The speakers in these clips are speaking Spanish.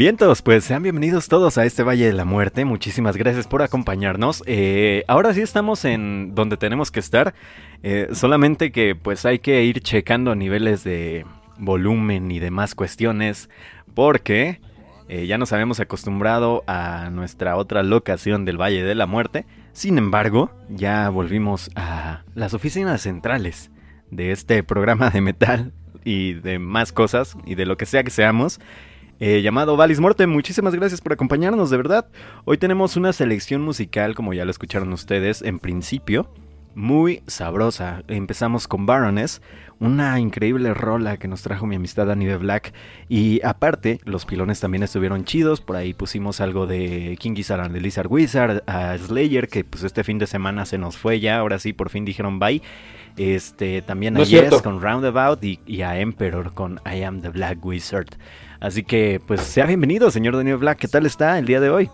Vientos, pues sean bienvenidos todos a este Valle de la Muerte. Muchísimas gracias por acompañarnos. Eh, ahora sí estamos en donde tenemos que estar. Eh, solamente que pues hay que ir checando niveles de volumen y demás cuestiones. Porque eh, ya nos habíamos acostumbrado a nuestra otra locación del Valle de la Muerte. Sin embargo, ya volvimos a las oficinas centrales de este programa de metal y de más cosas y de lo que sea que seamos. Eh, llamado Valis Morte. Muchísimas gracias por acompañarnos, de verdad. Hoy tenemos una selección musical, como ya lo escucharon ustedes en principio. muy sabrosa. Empezamos con Baroness, una increíble rola que nos trajo mi amistad Dani Black. Y aparte, los pilones también estuvieron chidos. Por ahí pusimos algo de King Gizzard and the Lizard Wizard, a Slayer, que pues este fin de semana se nos fue ya. Ahora sí, por fin dijeron bye. Este, también a Yes con Roundabout y, y, a Emperor con I Am the Black Wizard. Así que, pues sea bienvenido, señor Daniel Black. ¿Qué tal está el día de hoy?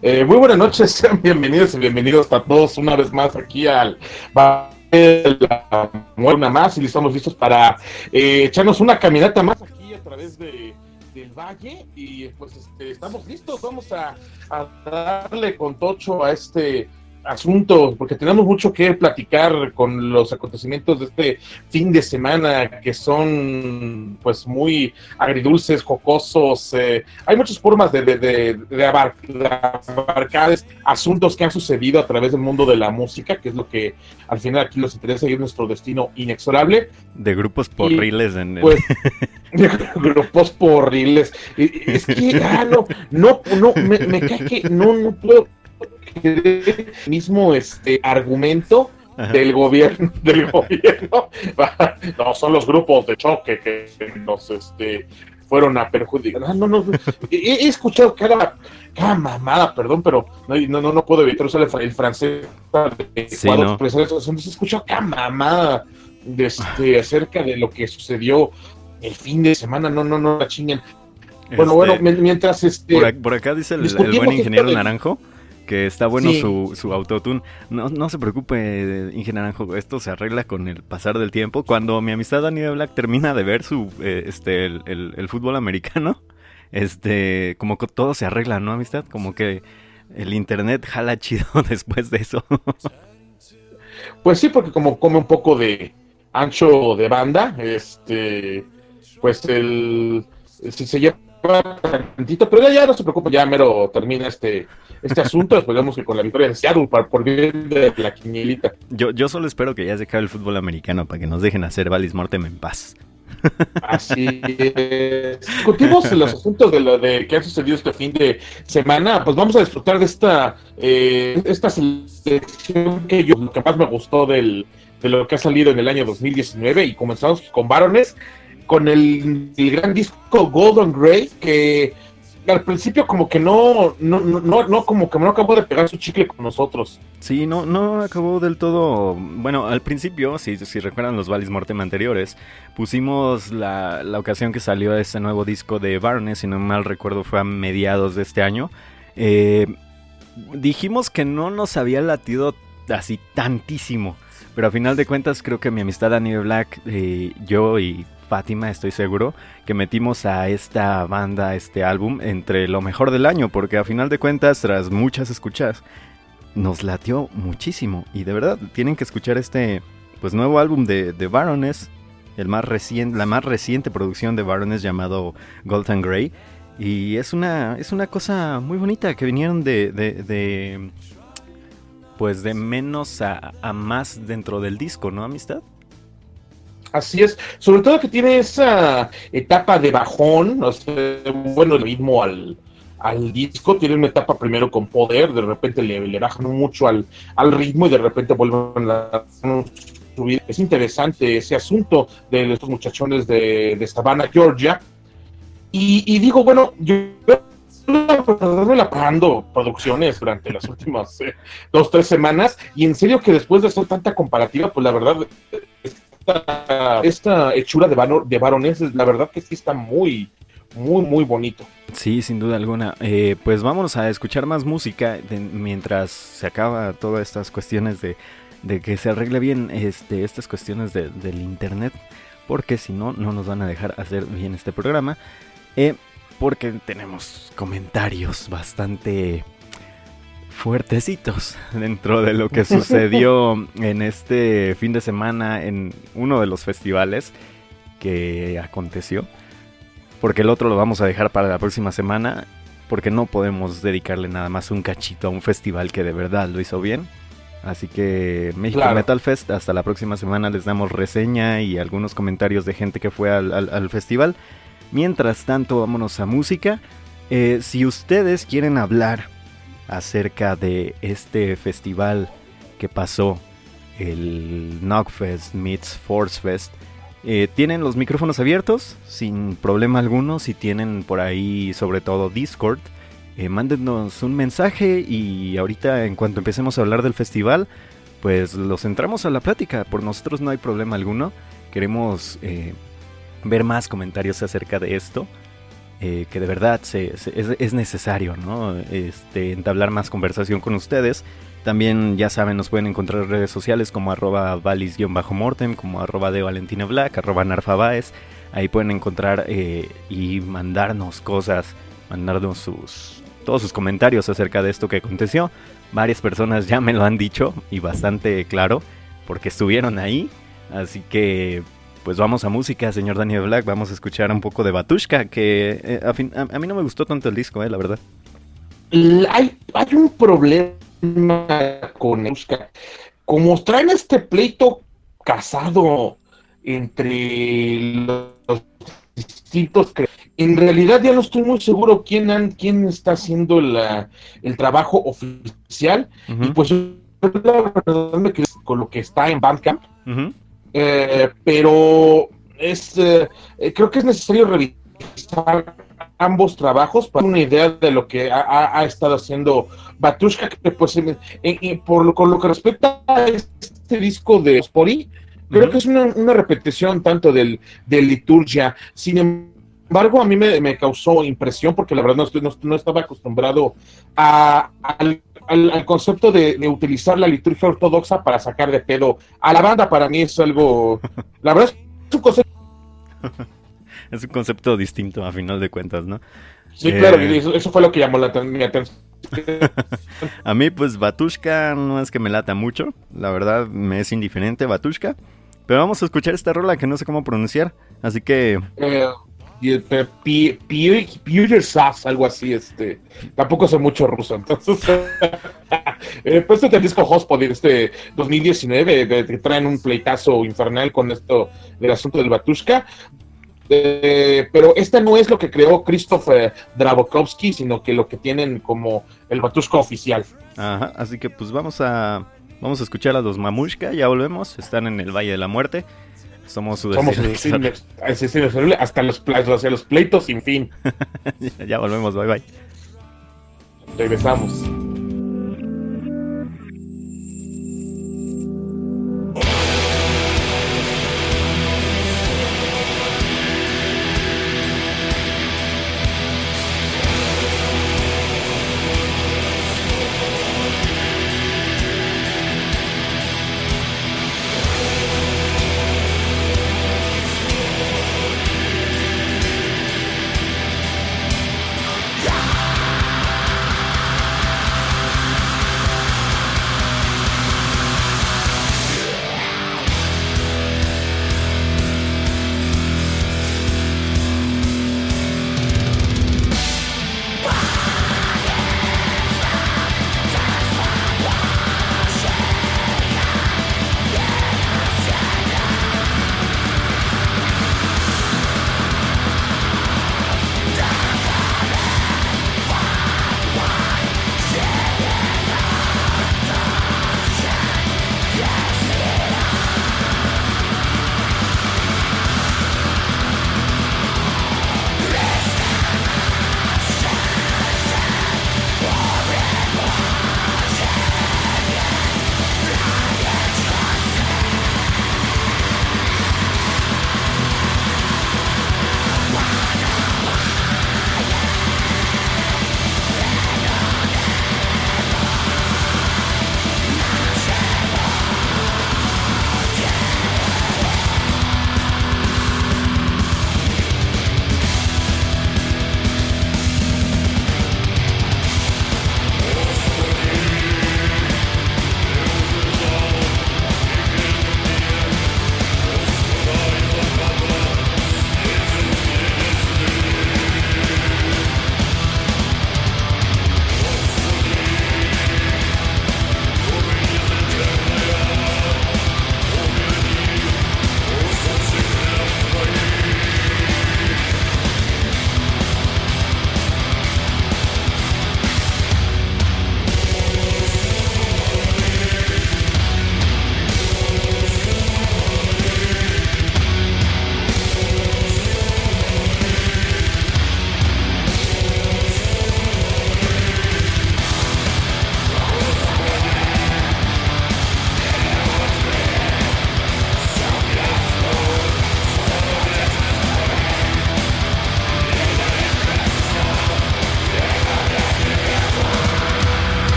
Eh, muy buenas noches, sean bienvenidos y bienvenidos a todos una vez más aquí al una más y estamos listos para eh, echarnos una caminata más aquí a través de, del valle y pues este, estamos listos, vamos a darle con tocho a este asunto, porque tenemos mucho que platicar con los acontecimientos de este fin de semana que son pues muy agridulces, jocosos. Eh, hay muchas formas de, de, abarcar asuntos que han sucedido a través del mundo de la música, que es lo que al final aquí nos interesa y es nuestro destino inexorable. De grupos porriles en pues, grupos porriles. Es que, ah, no, no, no, me, me cae que no, no puedo mismo este argumento del gobierno del gobierno. No son los grupos de choque que nos este fueron a perjudicar. No no no. He, escuchado cada, cada mamada perdón pero no no no puedo evitar usar el, francés sí, no. he escuchado cada mamada de este, acerca de lo que sucedió el fin de semana. No no no la chinguen. Bueno bueno este, mientras este por, acá dice el, el buen ingeniero naranjo que está bueno su, su autotune. No, no se preocupe, ingeniero Naranjo, esto se arregla con el pasar del tiempo. Cuando mi amistad Daniel Black termina de ver su eh, este el, fútbol americano, este como que todo se arregla, ¿no, amistad? Como que el internet jala chido después de eso. Pues sí, porque como come un poco de ancho de banda, este pues el si se lleva tantito, pero ya, ya no se preocupe, ya mero termina este, este asunto, esperemos que con la victoria de Seattle, por bien de la quinielita. Yo, yo solo espero que ya se acabe el fútbol americano para que nos dejen hacer Valis Mortem en paz. Así es. Discutimos los asuntos de lo de que ha sucedido este fin de semana. Pues vamos a disfrutar de esta, eh, esta selección que yo, lo que más me gustó del, de lo que ha salido en el año 2019 y comenzamos con varones con el, gran disco Golden Grey, que al principio como que no, no, no, no, como que no acabó de pegar su chicle con nosotros. Sí, no, no acabó del todo. Bueno, al principio, si, si recuerdan los Valis Mortem anteriores, pusimos la, la ocasión que salió ese nuevo disco de Barnes, si no mal recuerdo fue a mediados de este año. Eh, dijimos que no nos había latido así tantísimo. Pero a final de cuentas creo que mi amistad Daniel Black, eh, yo y Fátima, estoy seguro, que metimos a esta banda, este álbum, entre lo mejor del año, porque a final de cuentas, tras muchas escuchas, nos latió muchísimo. Y de verdad, tienen que escuchar este pues nuevo álbum de, de Baroness, el más la más reciente producción de Baroness llamado Golden Grey. Y es una, es una cosa muy bonita que vinieron de, de, pues de menos a, a más dentro del disco, ¿no, amistad? Así es, sobre todo que tiene esa etapa de bajón, no sé, bueno, el ritmo al, al disco, tiene una etapa primero con poder, de repente le, le bajan mucho al, al ritmo y de repente vuelven a subir. Es interesante ese asunto de estos muchachones de, de Savannah, Georgia. Y, y digo, bueno, yo me la pagando producciones durante las últimas eh, dos, tres semanas, y en serio que después de hacer tanta comparativa, pues la verdad esta, hechura de, de varones, la verdad que sí está muy, muy, muy bonito. Sí, sin duda alguna. Eh, pues vamos a escuchar más música mientras se acaba todas estas cuestiones de, que se arregle bien este, estas cuestiones del internet, porque si no, no nos van a dejar hacer bien este programa. Eh, porque tenemos comentarios bastante fuertecitos dentro de lo que sucedió en este fin de semana en uno de los festivales que aconteció. Porque el otro lo vamos a dejar para la próxima semana. Porque no podemos dedicarle nada más un cachito a un festival que de verdad lo hizo bien. Así que México Metal Fest, hasta la próxima semana les damos reseña y algunos comentarios de gente que fue al, festival. Mientras tanto, vámonos a música. Eh, si ustedes quieren hablar acerca de este festival que pasó el Knockfest meets Force Fest. Eh, tienen los micrófonos abiertos sin problema alguno. Si tienen por ahí, sobre todo Discord, eh, mándenos un mensaje y ahorita, en cuanto empecemos a hablar del festival, pues los entramos a la plática. Por nosotros no hay problema alguno. Queremos eh, ver más comentarios acerca de esto. Que de verdad es, necesario, ¿no? Este, entablar más conversación con ustedes. También, ya saben, nos pueden encontrar en redes sociales como arroba valis-mortem, como arroba de Valentina Black, arroba narfabaez. Ahí pueden encontrar eh, y mandarnos cosas, mandarnos sus, todos sus comentarios acerca de esto que aconteció. Varias personas ya me lo han dicho y bastante claro, porque estuvieron ahí. Así que, pues vamos a música, señor Daniel Black. Vamos a escuchar un poco de Batushka, que eh, a, mí no me gustó tanto el disco, eh, la verdad. Hay, hay un problema con Euska. Como traen este pleito casado entre los distintos en realidad ya no estoy muy seguro quién, quién está haciendo el trabajo oficial y pues la verdad me quedé con lo que está en Bandcamp eh, pero es eh, creo que es necesario revisar ambos trabajos para una idea de lo que ha, estado haciendo Batushka, que pues por lo, con lo que respecta a este disco de Spori, creo que es una, repetición tanto del, de Liturgia. Sin embargo, a mí me, causó impresión porque la verdad no, no, estaba acostumbrado a, al, concepto de, utilizar la liturgia ortodoxa para sacar de pedo a la banda. Para mí es algo, la verdad es un concepto es un concepto distinto a final de cuentas, ¿no? Sí, claro, eh, eso, fue lo que llamó la, mi atención. a mí, pues, Batushka no es que me lata mucho. La verdad, me es indiferente Batushka. Pero vamos a escuchar esta rola que no sé cómo pronunciar. Así que. Eh, algo así, este, tampoco sé mucho ruso, entonces, eh, pues este disco Hospod este 2019, que traen un pleitazo infernal con esto del asunto del Batushka, eh, pero este no es lo que creó Christopher Drabokovsky, sino que lo que tienen como el Batushka oficial. Así que pues vamos a vamos a escuchar a los Mamushka, ya volvemos, están en el Valle de la Muerte. Somos su Somos hasta los, hacia los pleitos sin fin. ya volvemos, bye bye. Regresamos.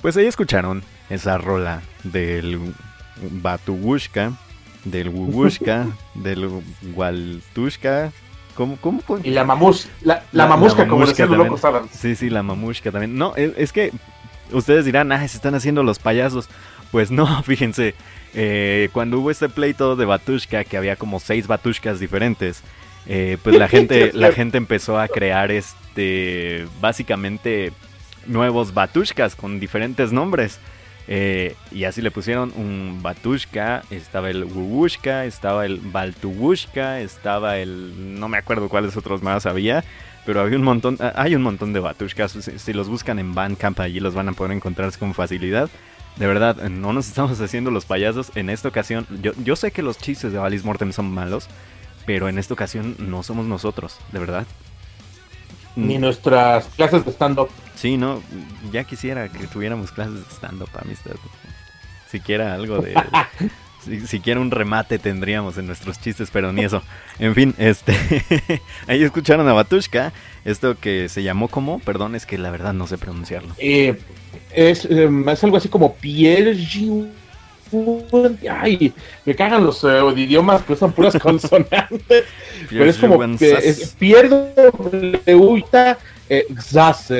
Pues ahí escucharon esa rola del Batubushka, del Wubushka, del Waltushka. ¿Cómo, cómo. Y la, mamus, la, la, como decían los locos Adams. Sí, sí, la mamushka también. No, e, es, que ustedes dirán, ah, se están haciendo los payasos. Pues no, fíjense, eh, cuando hubo este pleito de Batushka, que había como seis Batushkas diferentes, eh, pues la gente, la gente empezó a crear este, básicamente nuevos Batushkas con diferentes nombres. Eh, y así le pusieron un Batushka, estaba el Wubushka, estaba el Baltubushka, estaba el... no me acuerdo cuáles otros más había, pero había un montón, ah, hay un montón de Batushkas, si, si los buscan en Bandcamp allí los van a poder encontrar con facilidad. De verdad, no nos estamos haciendo los payasos. En esta ocasión, yo, yo sé que los chistes de Alice Mortem son malos, pero en esta ocasión no somos nosotros, de verdad. Ni nuestras clases de stand-up. Sí, no, ya quisiera que tuviéramos clases de stand-up, amistad. Siquiera algo de... si, siquiera un remate tendríamos en nuestros chistes, pero ni eso. En fin, este... ahí escucharon a Batushka, esto que se llamó como, perdón, es que la verdad no sé pronunciarlo. Eh, es, eh, es, algo así como Pierre Ay, me cagan los uh, idiomas que usan puras consonantes. pero es como es, pierdo eh, Zas,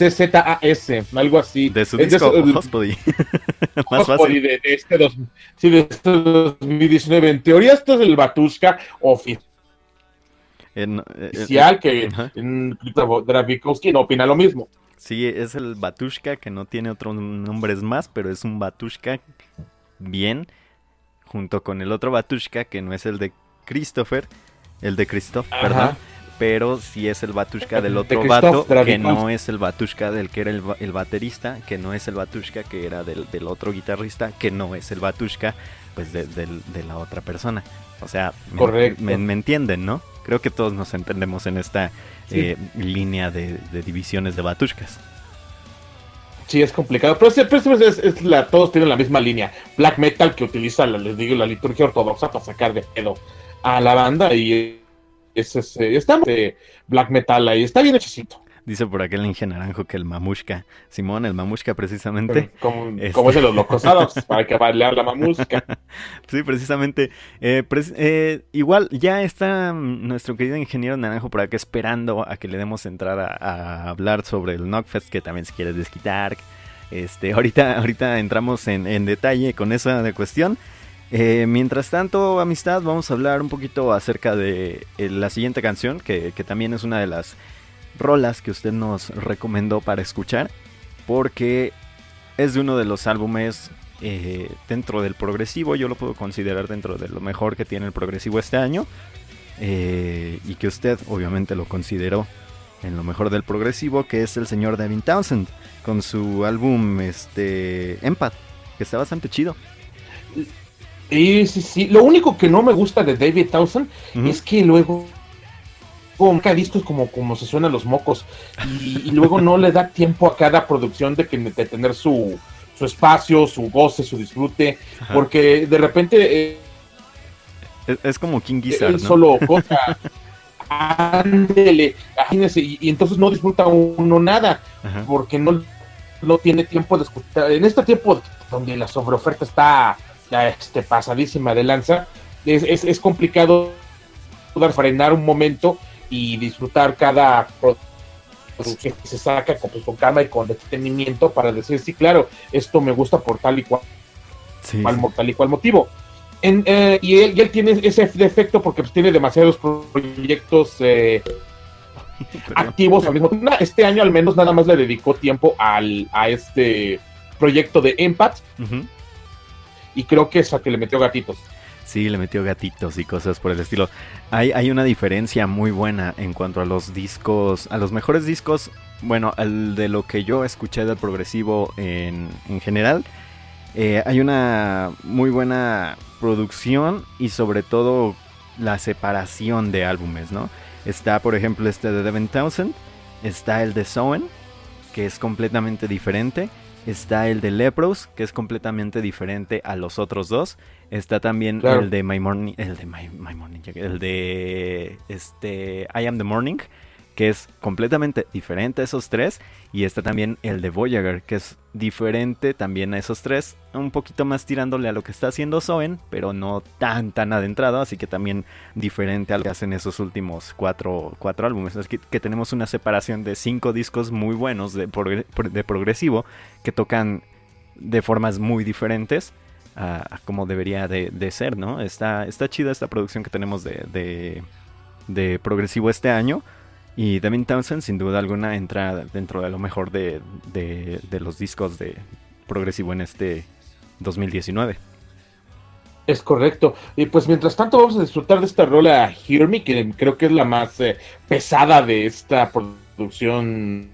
C-Z-A-S, algo así. De su disco de, Hospody. Más fácil. De, de, este dos, sí, de este 2019. En teoría, esto es el Batushka oficial. En, oficial, que en Dravikovsky no opina lo mismo. Sí, es el Batushka que no tiene otros nombres más, pero es un Batushka bien, junto con el otro Batushka que no es el de Christopher, el de Christoph, perdón, pero sí es el Batushka del otro vato, que no es el Batushka del que era el, el, baterista, que no es el Batushka que era del, del otro guitarrista, que no es el Batushka pues de, de, de la otra persona. O sea, me, me, me, entienden, ¿no? Creo que todos nos entendemos en esta sí. eh, línea de, de, divisiones de batushkas. Sí, es complicado, pero, siempre es, es la, todos tienen la misma línea. Black metal que utiliza, la, les digo, la liturgia ortodoxa para sacar de pedo a la banda y es, es, estamos de black metal ahí, está bien hechicito. Dice por aquel Inge Naranjo que el mamushka. Simón, el mamushka precisamente. Como, este... como es de los locos para que bailar la mamushka. sí, precisamente. Eh, eh, igual ya está nuestro querido ingeniero Naranjo por acá esperando a que le demos entrada a, a hablar sobre el Knockfest, que también si quieres desquitar. Este, ahorita, ahorita entramos en, en detalle con esa de cuestión. Eh, mientras tanto, amistad, vamos a hablar un poquito acerca de eh, la siguiente canción, que, que también es una de las rolas que usted nos recomendó para escuchar porque es de uno de los álbumes eh, dentro del progresivo, yo lo puedo considerar dentro de lo mejor que tiene el progresivo este año eh, y que usted obviamente lo consideró en lo mejor del progresivo, que es el señor Devin Townsend con su álbum este Empath, que está bastante chido. Sí, sí, sí. Lo único que no me gusta de David Townsend uh -huh. es que luego cada disco es como, como se suenan los mocos y, y, luego no le da tiempo a cada producción de, que, de tener su, su espacio, su goce, su disfrute, Ajá. porque de repente... Eh, es, es, como King Gizzard, él ¿no? solo cosa... ándele, imagínese, y, y, entonces no disfruta uno nada, Ajá. porque no, no tiene tiempo de escuchar. En este tiempo donde la sobreoferta está este, pasadísima de lanza, es, es, es complicado frenar un momento y disfrutar cada producción que se saca con, pues, con calma y con detenimiento para decir, sí, claro, esto me gusta por tal y cual, sí, cual. Tal y cual motivo. En, eh, y, él, y, él, tiene ese defecto porque pues, tiene demasiados proyectos eh, activos al mismo tiempo. Este año al menos nada más le dedicó tiempo al, a este proyecto de Empath uh -huh. y creo que es a que le metió gatitos. Sí, le metió gatitos y cosas por el estilo. Hay, hay una diferencia muy buena en cuanto a los discos, a los mejores discos, bueno, al de lo que yo escuché del progresivo en, en general. Eh, hay una muy buena producción y sobre todo la separación de álbumes, ¿no? Está, por ejemplo, este de Devin Townsend, está el de Soen, que es completamente diferente. Está el de Lepros, que es completamente diferente a los otros dos. Está también claro. el de My Morning, el de My, My, Morning, el de este I Am the Morning, que es completamente diferente a esos tres. Y está también el de Voyager, que es diferente también a esos tres. Un poquito más tirándole a lo que está haciendo Soen, pero no tan tan adentrado. Así que también diferente a lo que hacen esos últimos cuatro, cuatro álbumes. Es que, tenemos una separación de cinco discos muy buenos de, de progresivo que tocan de formas muy diferentes a, como debería de, ser, ¿no? Está, está chida esta producción que tenemos de, de, progresivo este año. Y Devin Townsend, sin duda alguna, entra dentro de lo mejor de, de, los discos de progresivo en este 2019. Es correcto. Y pues mientras tanto vamos a disfrutar de esta rola Hear Me, que creo que es la más eh, pesada de esta producción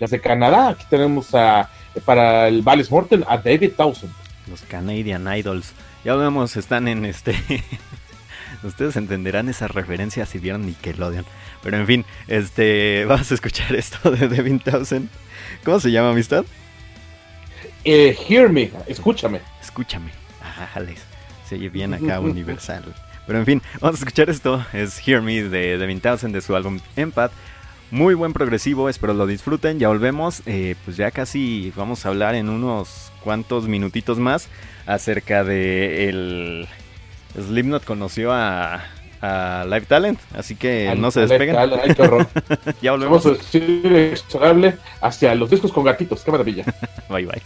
de Canadá. Aquí tenemos a para el Vales Morten a David Townsend. Los Canadian Idols. Ya vemos, están en este. Ustedes entenderán esa referencia si vieron Nickelodeon. Pero en fin, este. Vamos a escuchar esto de David Townsend. ¿Cómo se llama, amistad? Eh, hear me, escúchame. Escúchame. Ajá, Se oye bien acá, universal. Pero en fin, vamos a escuchar esto. Es Hear Me de Devin Townsend de su álbum Empath. Muy buen progresivo, espero lo disfruten. Ya volvemos, eh, pues ya casi vamos a hablar en unos cuantos minutitos más acerca de el Slipknot conoció a, a Live Talent, así que no se despeguen. ya volvemos. Vamos a decir hacia los discos con gatitos, qué maravilla. bye bye.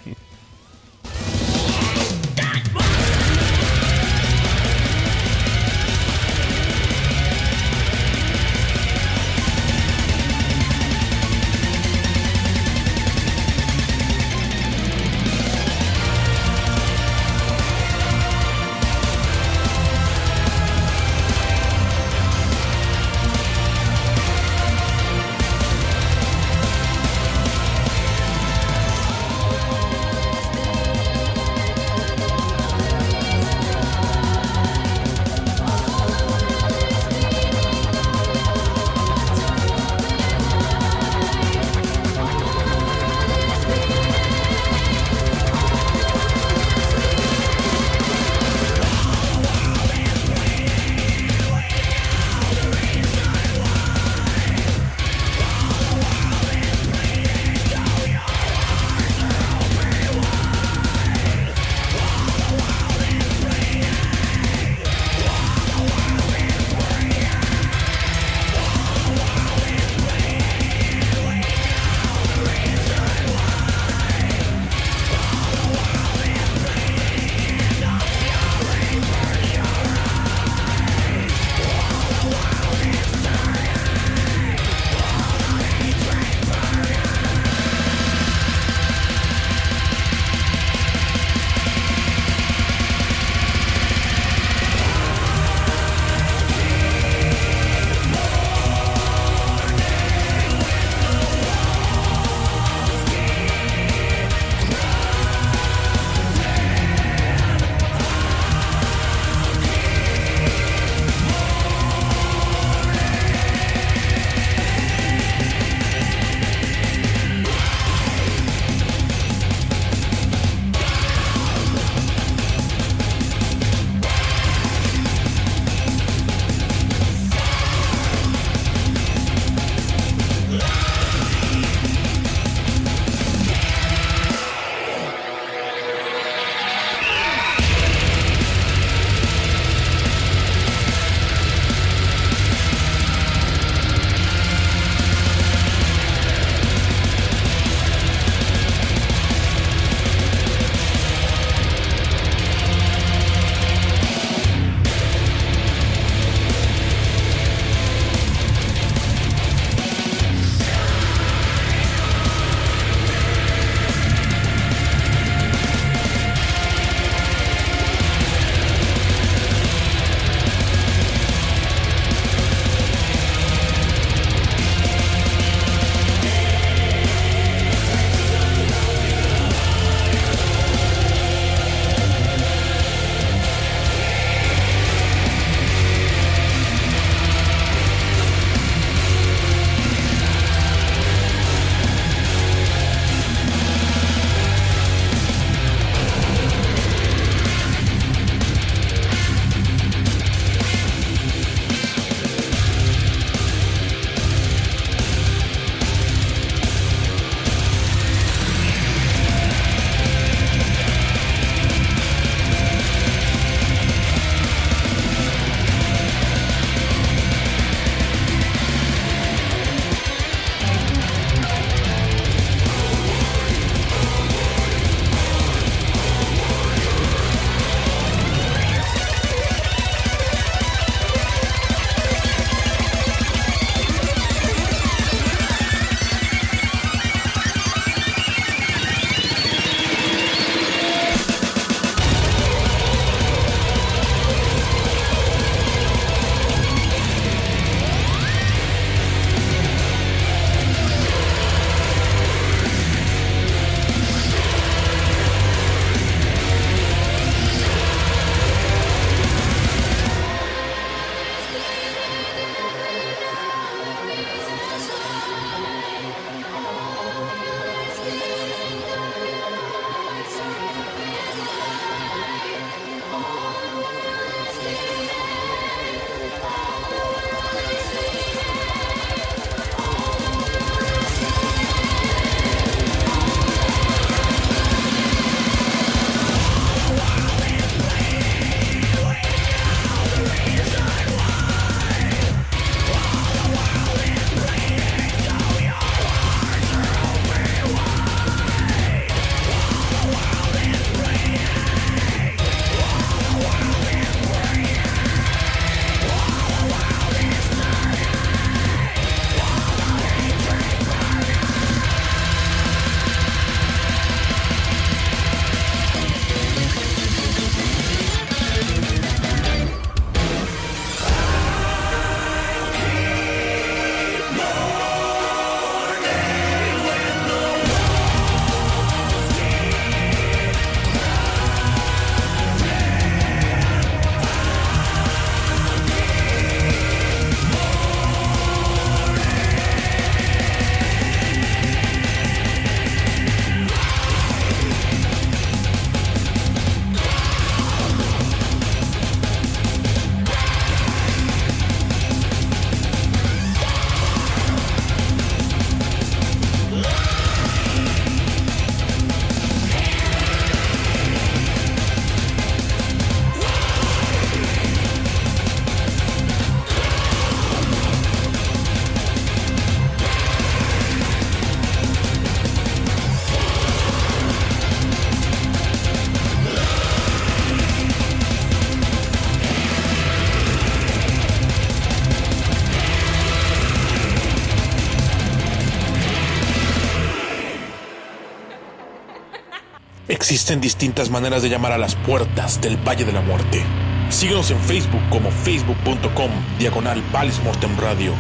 Existen distintas maneras de llamar a las puertas del Valle de la Muerte. Síguenos en Facebook como facebook.com diagonal Mortem Radio,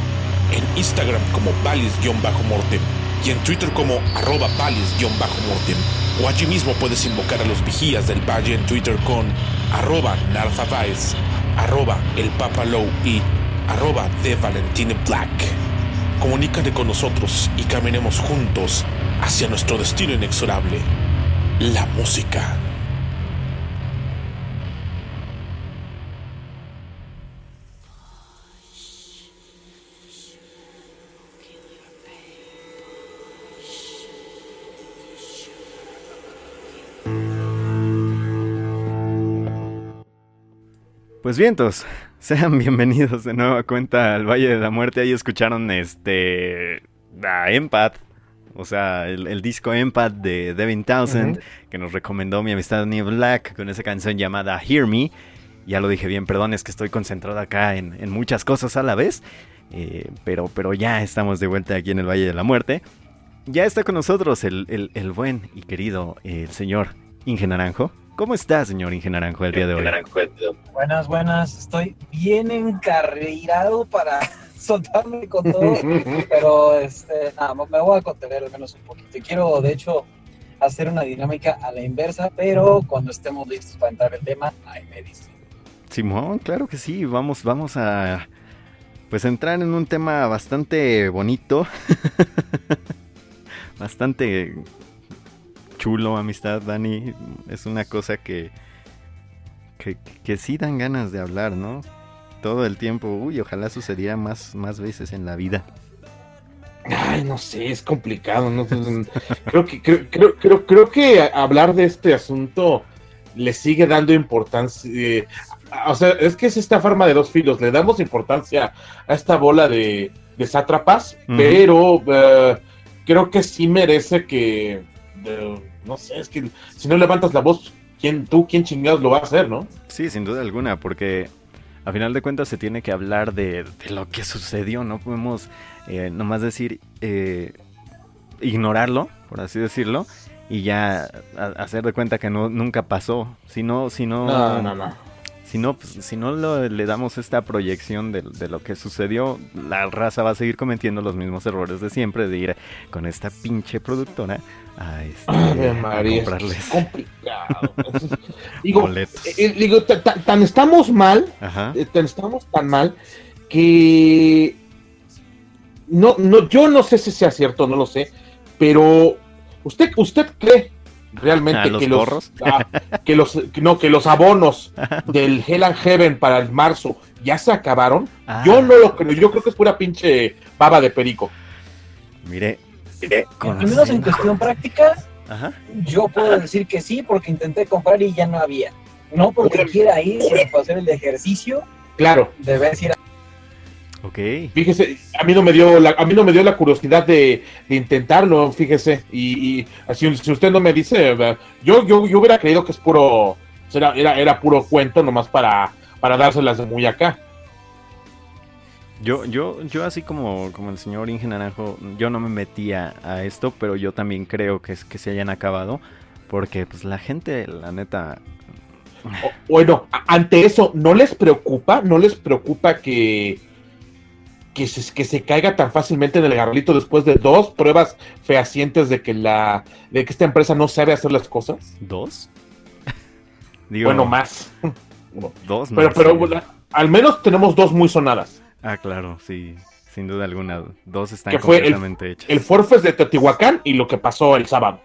en Instagram como Valis-Mortem y en Twitter como arroba Valis-Mortem. O allí mismo puedes invocar a los vigías del valle en Twitter con arroba Narfavice, arroba El Papa Low y arroba de Valentine Black. Comunícate con nosotros y caminemos juntos hacia nuestro destino inexorable, la música. Pues vientos, sean bienvenidos de nueva cuenta al Valle de la Muerte. Ahí escucharon este a Empath, o sea, el, disco Empath de Devin Townsend, que nos recomendó mi amistad Neil Black con esa canción llamada Hear Me. Ya lo dije bien, perdón, es que estoy concentrado acá en, muchas cosas a la vez. Eh, pero, pero ya estamos de vuelta aquí en el Valle de la Muerte. Ya está con nosotros el, el buen y querido el señor Inge Naranjo. ¿Cómo está, señor Inge Naranjo, el día de hoy? Buenas, buenas. Estoy bien encarrilado para soltarme con todo, pero este, nada, me voy a contener al menos un poquito. quiero, de hecho, hacer una dinámica a la inversa, pero cuando estemos listos para entrar el tema, ahí me dice. Simón, claro que sí. Vamos, vamos a pues entrar en un tema bastante bonito. bastante chulo, amistad, Dani. Es una cosa que, que, que sí dan ganas de hablar, ¿no? Todo el tiempo. Uy, ojalá sucediera más, más veces en la vida. Ay, no sé, es complicado. ¿no? creo, que, creo, creo, creo, que hablar de este asunto le sigue dando importancia. Eh, o sea, es que es esta forma de dos filos. Le damos importancia a esta bola de, de sátrapas, pero eh, creo que sí merece que no sé, es que si no levantas la voz, ¿quién, tú, quién chingados lo va a hacer, no? Sí, sin duda alguna, porque a final de cuentas se tiene que hablar de, lo que sucedió, no podemos eh, nomás decir, eh, ignorarlo, por así decirlo, y ya hacer de cuenta que no, nunca pasó. Si no, si no, no, no, no si no, pues, si no le damos esta proyección de, lo que sucedió, la raza va a seguir cometiendo los mismos errores de siempre, de ir con esta pinche productora a, este, comprarles. Es complicado. digo, eh, eh, tan estamos mal, eh, tan estamos tan mal que no, no, yo no sé si sea cierto, no lo sé, pero usted, usted cree realmente que, los, ah, que los no que los abonos del Hell and Heaven para el marzo ya se acabaron. Yo ah. no lo creo, yo creo que es pura pinche baba de perico. Mire, al menos en cuestión práctica, yo puedo decir que sí porque intenté comprar y ya no había. No porque quiera ir, sino para hacer el ejercicio. Claro. De ver si era Ok. Fíjese, a mí no me dio la, a mí no me dio la curiosidad de, intentarlo, fíjese. Y, y si, usted no me dice, yo, yo, yo hubiera creído que es puro, era, era, era puro cuento nomás para, para dárselas de muy acá. Yo, yo, yo así como, como el señor Inge Naranjo, yo no me metía a esto, pero yo también creo que, es, que se hayan acabado. Porque pues la gente, la neta, bueno, ante eso, ¿no les preocupa? ¿No les preocupa que, que se, que se caiga tan fácilmente en el garrolito después de dos pruebas fehacientes de que la de que esta empresa no sabe hacer las cosas. ¿Dos? bueno, más. Dos, no Pero, pero al menos tenemos dos muy sonadas. Ah, claro, sí. Sin duda alguna. Dos están completamente hechas. El Forfes de Teotihuacán y lo que pasó el sábado.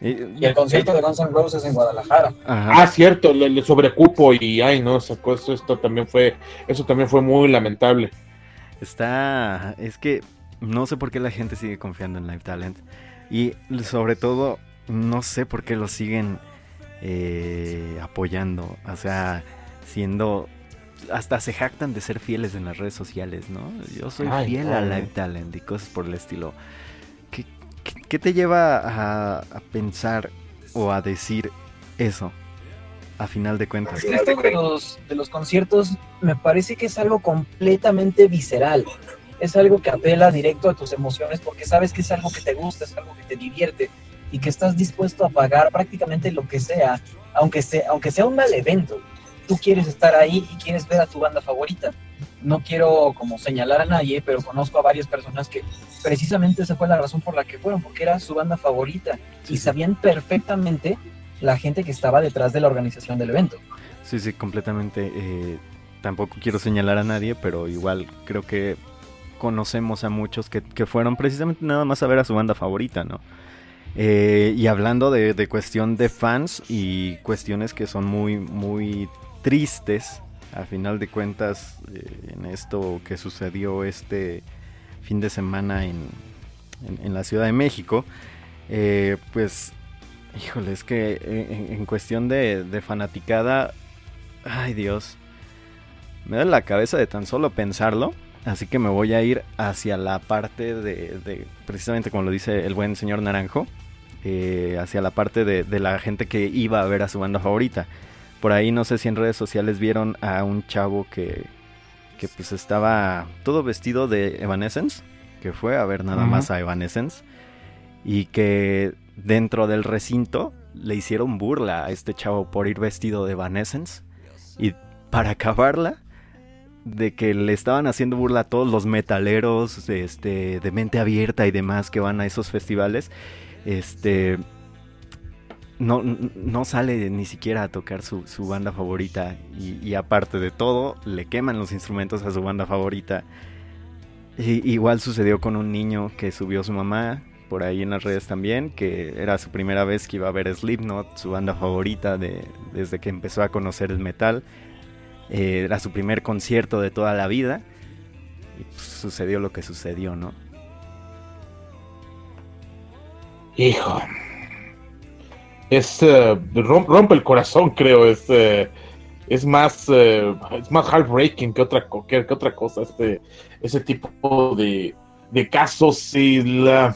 Y, el concierto de Guns N' Roses en Guadalajara. Ah, cierto, el, sobrecupo y ay no, eso, esto también fue, eso también fue muy lamentable. Está. Es que no sé por qué la gente sigue confiando en Live Talent. Y sobre todo, no sé por qué lo siguen eh, apoyando. O sea, siendo. Hasta se jactan de ser fieles en las redes sociales, ¿no? Yo soy fiel a Live Talent y cosas por el estilo. ¿Qué, qué te lleva a, a pensar o a decir eso? A final de cuentas. Esto de los, de los conciertos me parece que es algo completamente visceral. Es algo que apela directo a tus emociones porque sabes que es algo que te gusta, es algo que te divierte. y que estás dispuesto a pagar prácticamente lo que sea, aunque sea, aunque sea un mal evento. Tú quieres estar ahí y quieres ver a tu banda favorita. No quiero como señalar a nadie, pero conozco a varias personas que precisamente esa fue la razón por la que fueron, porque era su banda favorita y sabían perfectamente la gente que estaba detrás de la organización del evento. Sí, sí, completamente. Eh, tampoco quiero señalar a nadie, pero igual creo que conocemos a muchos que, que fueron precisamente nada más a ver a su banda favorita, ¿no? Eh, y hablando de, de, cuestión de fans y cuestiones que son muy, muy tristes, a final de cuentas, eh, en esto que sucedió este fin de semana en, en, la Ciudad de México, pues, híjole, es que en, en cuestión de, de, fanaticada, ay Dios, me da la cabeza de tan solo pensarlo. Así que me voy a ir hacia la parte de, de precisamente como lo dice el buen señor Naranjo, eh, hacia la parte de, de, la gente que iba a ver a su banda favorita. Por ahí no sé si en redes sociales vieron a un chavo que, que pues estaba todo vestido de Evanescence, que fue a ver nada uh -huh. más a Evanescence, y que dentro del recinto le hicieron burla a este chavo por ir vestido de Evanescence. Y para acabarla, de que le estaban haciendo burla a todos los metaleros este, de mente abierta y demás que van a esos festivales. Este. No, no sale ni siquiera a tocar su, su banda favorita. Y, aparte de todo, le queman los instrumentos a su banda favorita. Y, igual sucedió con un niño que subió su mamá por ahí en las redes también, que era su primera vez que iba a ver Slipknot, su banda favorita de, desde que empezó a conocer el metal. Eh, era su primer concierto de toda la vida. Y pues, sucedió lo que sucedió, ¿no? Hijo. Es. Uh, romp, rompe el corazón, creo. Es. Uh, es más. Es más heartbreaking que otra, que, que otra cosa. Este, ese tipo de, de casos. Y la.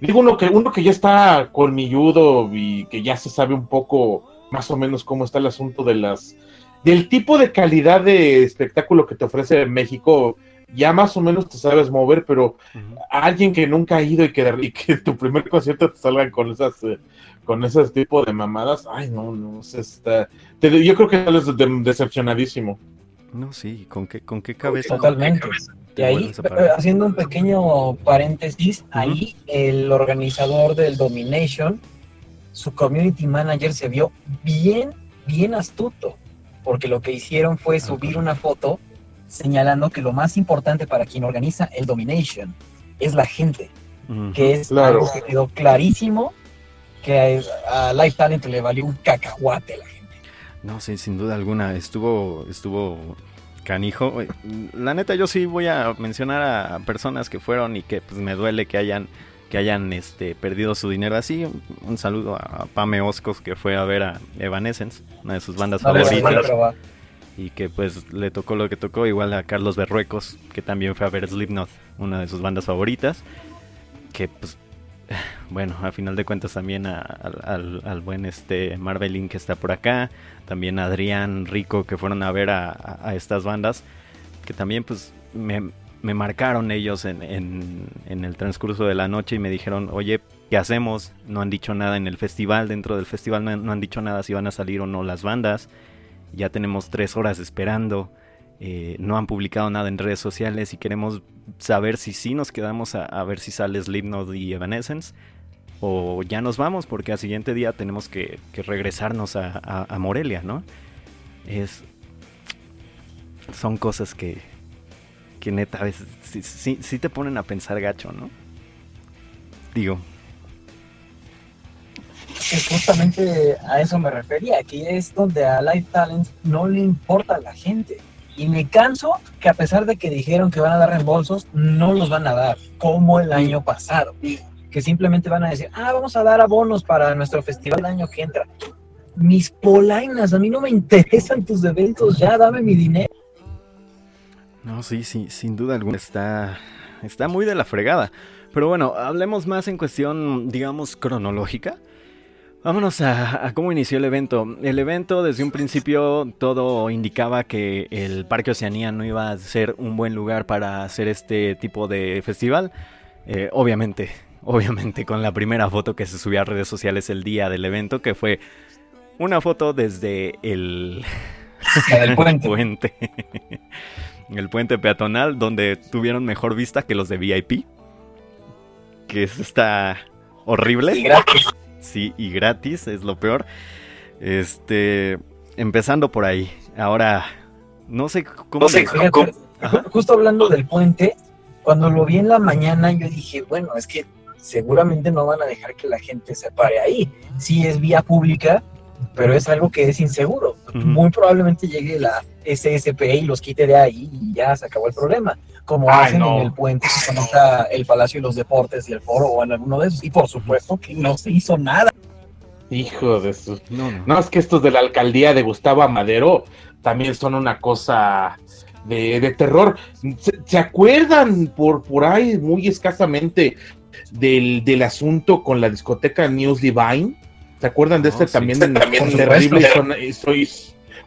Digo uno que, uno que ya está colmilludo y que ya se sabe un poco más o menos cómo está el asunto de las del tipo de calidad de espectáculo que te ofrece México, ya más o menos te sabes mover, pero uh -huh. alguien que nunca ha ido y que, y que tu primer concierto te salgan con esas eh, con ese tipo de mamadas, ay no, no, está, te, yo creo que sales de, decepcionadísimo. No, sí, ¿con qué, con qué cabeza? Totalmente. Y ahí, haciendo un pequeño paréntesis, uh -huh. ahí el organizador del Domination, su community manager se vio bien, bien astuto porque lo que hicieron fue subir una foto señalando que lo más importante para quien organiza el Domination es la gente, uh -huh. que es claro. algo que quedó clarísimo que a, Life Talent le valió un cacahuate la gente. No, sí, sin duda alguna, estuvo, estuvo canijo. La neta, yo sí voy a mencionar a personas que fueron y que pues me duele que hayan que hayan este, perdido su dinero así. Un, saludo a Pame Oscos que fue a ver a Evanescence, una de sus bandas no, favoritas. Y que pues le tocó lo que tocó, igual a Carlos Berruecos, que también fue a ver Slipknot, una de sus bandas favoritas. Que pues, bueno, a final de cuentas también a, al, al, buen este Marvelin que está por acá, también a Adrián Rico que fueron a ver a, estas bandas, que también pues me, me marcaron ellos en, en, en, el transcurso de la noche y me dijeron, oye, ¿qué hacemos? No han dicho nada en el festival, dentro del festival no, no han dicho nada si van a salir o no las bandas. Ya tenemos tres horas esperando, eh, no han publicado nada en redes sociales y queremos saber si sí nos quedamos a, ver si sale Slipknot y Evanescence o ya nos vamos porque al siguiente día tenemos que, regresarnos a, Morelia, ¿no? Es... Son cosas que, que neta a veces sí, te ponen a pensar gacho, ¿no? Digo. Justamente a eso me refería, aquí es donde a Live Talent no le importa a la gente. Y me canso que a pesar de que dijeron que van a dar reembolsos, no los van a dar, como el año pasado. Que simplemente van a decir, ah, vamos a dar abonos para nuestro festival el año que entra. Mis polainas, a mí no me interesan tus eventos, ya dame mi dinero. No, sí, sí, sin duda alguna está, está muy de la fregada. Pero bueno, hablemos más en cuestión, digamos, cronológica. Vámonos a, a, cómo inició el evento. El evento desde un principio todo indicaba que el Parque Oceanía no iba a ser un buen lugar para hacer este tipo de festival. Eh, obviamente, obviamente con la primera foto que se subió a redes sociales el día del evento, que fue una foto desde el, el puente. puente. el puente peatonal, donde tuvieron mejor vista que los de VIP. Que eso está horrible. Y gratis. Sí, y gratis, es lo peor. Este, empezando por ahí. Ahora, no sé cómo... No sé, cómo- justo hablando del puente, cuando lo vi en la mañana, yo dije, bueno, es que seguramente no van a dejar que la gente se pare ahí. Sí es vía pública, pero es algo que es inseguro. Muy probablemente llegue la SSP y los quite de ahí y ya se acabó el problema. Como Ay, hacen no. en el puente que conecta el Palacio de los Deportes y el Foro o en alguno de esos. Y por supuesto que no se hizo nada. Hijo de su. No, no. No, es que estos de la alcaldía de Gustavo Amadero también son una cosa de, de terror. ¿Se, se acuerdan por, por ahí muy escasamente del, del asunto con la discoteca News Divine? ¿Se acuerdan de No, este sí. también, Este también, terrible? son- soy-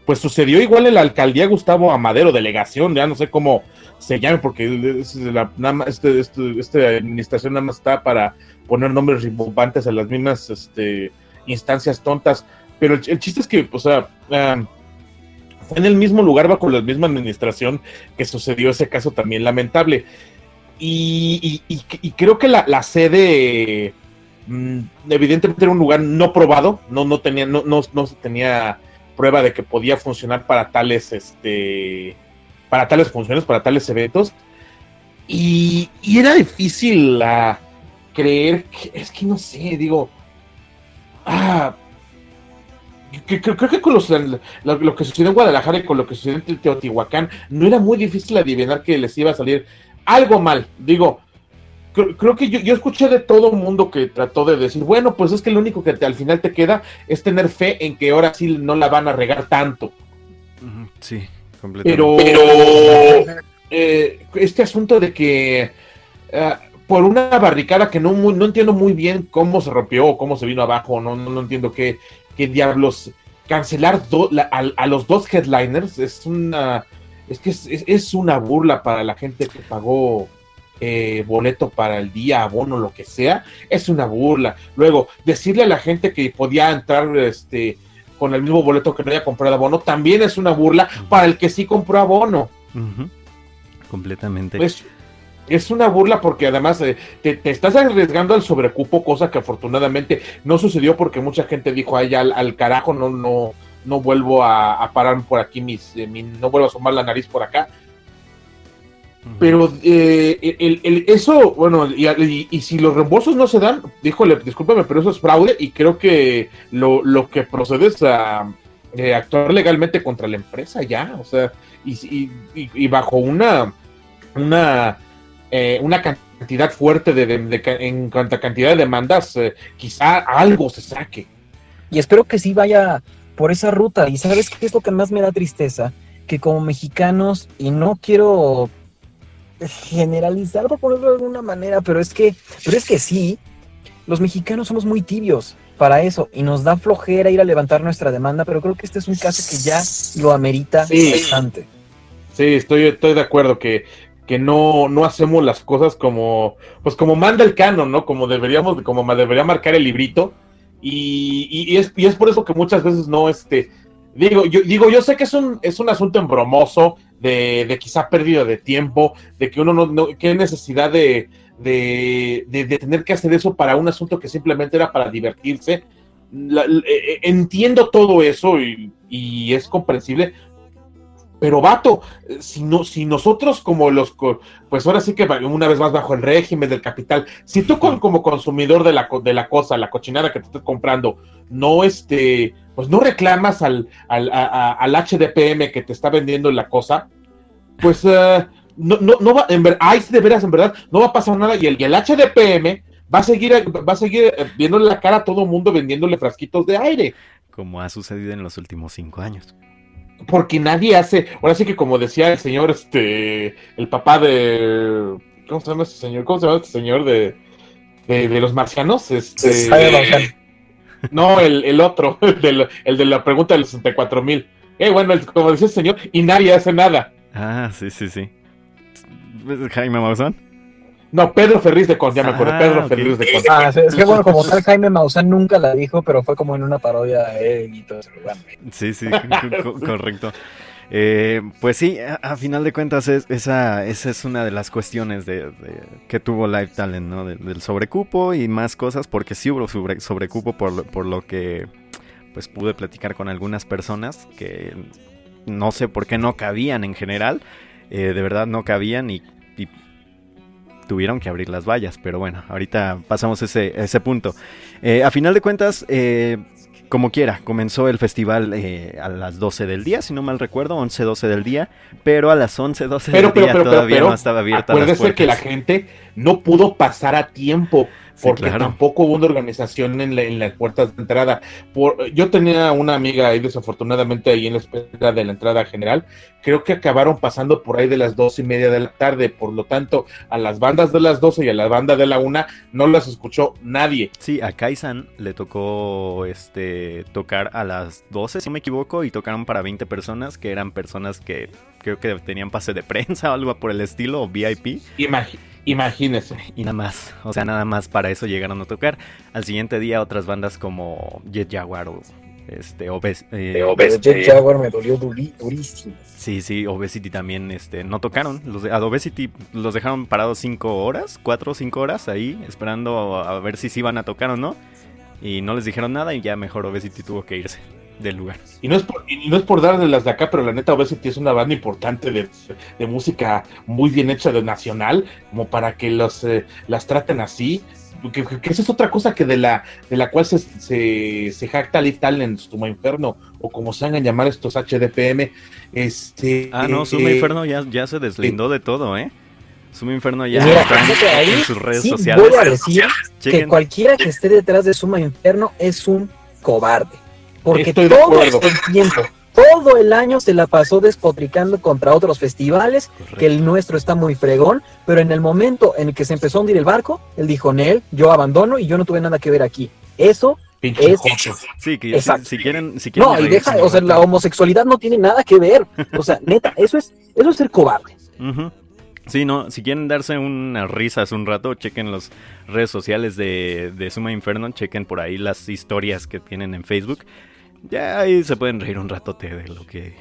pues sucedió igual en la alcaldía Gustavo Amadero, delegación, ya no sé cómo se llame, porque es de la- nada más, este, este- esta administración nada más está para poner nombres rimbombantes a las mismas este, instancias tontas. Pero el, chiste es que, o sea, ah, fue en el mismo lugar bajo la misma administración que sucedió ese caso también lamentable. Y, creo que la, sede, mm, evidentemente era un lugar no probado, no, no tenía, no, no, no tenía prueba de que podía funcionar para tales, este, para tales funciones, para tales eventos. Y, era difícil ah, creer que, es que no sé, digo, ah, que- creo que con lo, que sucedió en Guadalajara y con lo que sucedió en Teotihuacán, no era muy difícil adivinar que les iba a salir algo mal. Digo, creo, que yo, yo escuché de todo mundo que trató de decir, bueno, pues es que lo único que te- al final te queda es tener fe en que ahora sí no la van a regar tanto. Sí. Pero, eh, este asunto de que ah, por una barricada que no, muy- no entiendo muy bien cómo se rompió o cómo se vino abajo, no, no, no entiendo qué, qué diablos. Cancelar do- la- a, a los dos headliners es una. Es que es, es- es una burla para la gente que pagó eh, boleto para el día, abono, lo que sea. Es una burla. Luego, decirle a la gente que podía entrar este, con el mismo boleto que no haya comprado abono también es una burla para el que sí compró abono. Completamente. Es, es una burla porque además eh, te, te estás arriesgando al sobrecupo, cosa que afortunadamente no sucedió porque mucha gente dijo, ay, al, al carajo, no, no, no vuelvo a, a parar por aquí, mis, eh, mi- no vuelvo a asomar la nariz por acá. Pero eh, el, el- eso, bueno, y, y- y si los reembolsos no se dan, díjole, discúlpame, pero eso es fraude y creo que lo, lo que procede es a eh, actuar legalmente contra la empresa ya, o sea, y, y- bajo una, una, eh, una cantidad fuerte de, de- en cuanto a cantidad de demandas, quizá algo se saque. Y espero que sí vaya por esa ruta. Y sabes qué es lo que más me da tristeza? Que como mexicanos, y no quiero generalizar por ponerlo de alguna manera, pero es que, pero es que sí, los mexicanos somos muy tibios para eso y nos da flojera ir a levantar nuestra demanda, pero creo que este es un caso que ya lo amerita Sí. bastante. Sí, estoy, estoy de acuerdo que, que no, no hacemos las cosas como, pues como manda el canon, ¿no? Como deberíamos, como debería marcar el librito. Y, y- y es, y es por eso que muchas veces no, este, digo, yo, digo, yo sé que es un, es un asunto embromoso, de, de quizá pérdida de tiempo, de que uno no, no qué necesidad de, de, de- tener que hacer eso para un asunto que simplemente era para divertirse. Eh, eh, entiendo todo eso y es comprensible, pero vato, eh, si, no, si nosotros como los, pues ahora sí que una vez más bajo el régimen del capital, si tú con- como consumidor de la, de la cosa, la cochinada que te estás comprando, no este, pues no reclamas al, al, al HDPM que te está vendiendo la cosa, pues eh, no, no, no va, en ver, ay, de veras, en verdad, no va a pasar nada y el, el HDPM va a seguir, va a seguir eh, viéndole la cara a todo mundo vendiéndole frasquitos de aire. Como ha sucedido en los últimos cinco años. Porque nadie hace, ahora sí que como decía el señor, este, el papá de, ¿cómo se llama este señor? ¿Cómo se llama este señor de, de, de los marcianos? Este, Jaime Maussan. no, el, el otro, el de, la- el de la pregunta de los 64 mil. Eh, bueno, el- como decía el señor, y nadie hace nada. Ah, sí, sí, sí. ¿Es Jaime Maussan? No, Pedro Ferriz de Con, ya me acuerdo, Ah, Pedro ok. Ferriz de Con. Ah, es que bueno, como tal Jaime Maussan nunca la dijo, pero fue como en una parodia de él y todo eso. Bueno, Sí, sí, co- correcto. Eh, pues sí, a, a final de cuentas es- esa, esa es una de las cuestiones de, de- que tuvo Live Talent, ¿no? De- del sobrecupo y más cosas, porque sí hubo sobre, sobrecupo por, lo- por lo que pues pude platicar con algunas personas que no sé por qué no cabían en general, eh, de verdad no cabían y tuvieron que abrir las vallas, pero bueno, ahorita pasamos ese, ese punto. Eh, a final de cuentas, eh, como quiera, comenzó el festival eh, a las 12 del día, si no mal recuerdo, 11, 12 del día, pero a las 11, 12 Pero, del pero, día pero, todavía no estaba abierta las acuérdese que la puertas. gente no pudo pasar a tiempo Sí, porque claro. tampoco hubo una organización en, la- en las puertas de entrada. Por, yo tenía una amiga ahí desafortunadamente ahí en la espera de la entrada general. Creo que acabaron pasando por ahí de las dos y media de la tarde. Por lo tanto, a las bandas de las 12 y a la banda de la una no las escuchó nadie. Sí, a Kaisan le tocó este tocar a las 12, si no me equivoco, y tocaron para 20 personas, que eran personas que creo que tenían pase de prensa o algo por el estilo, o VIP, Imagi- imagínese. y nada más. O sea, nada más para eso llegaron a tocar. Al siguiente día otras bandas como Jet Jaguar o este Obes- eh, Pero Jet Jaguar me dolió durísimo. Sí, sí, Obesity también este, no tocaron. Los de, a Obesity los dejaron parados 5 horas, 4 o 5 horas ahí, esperando a, a ver si sí iban a tocar o no. Y no les dijeron nada y ya mejor Obesity tuvo que irse del lugar. Y no es por, y no es por darle las de acá, pero la neta Obesity es una banda importante de, de música muy bien hecha de nacional, como para que los eh, las traten así. Que, que- que esa es otra cosa que de la de la cual se, se, se jacta Liv Talent, Suma Inferno, o como se hagan llamar estos HDPM. Este, Ah, no, Suma eh, Inferno ya, ya se deslindó de todo, ¿eh? Suma Inferno ya Mira, está en- fíjate ahí, en sus redes sí, sociales. voy a decir que cualquiera que esté detrás de Suma Inferno es un cobarde. Porque Estoy de todo acuerdo. el tiempo, todo el año se la pasó despotricando contra otros festivales, Correcto. que el nuestro está muy fregón, pero en el momento en el que se empezó a hundir el barco, él dijo, Nel, yo abandono y yo no tuve nada que ver aquí. Eso, pinche es-. Sí, que si, Exacto. si quieren, si quieren no, y deja, o sea, la homosexualidad no tiene nada que ver. O sea, neta, eso es, eso es ser cobarde. Ujú. Sí, no, si quieren darse unas risas un rato, chequen las redes sociales de, de Suma Inferno, chequen por ahí las historias que tienen en Facebook. Ya ahí se pueden reír un ratote de lo que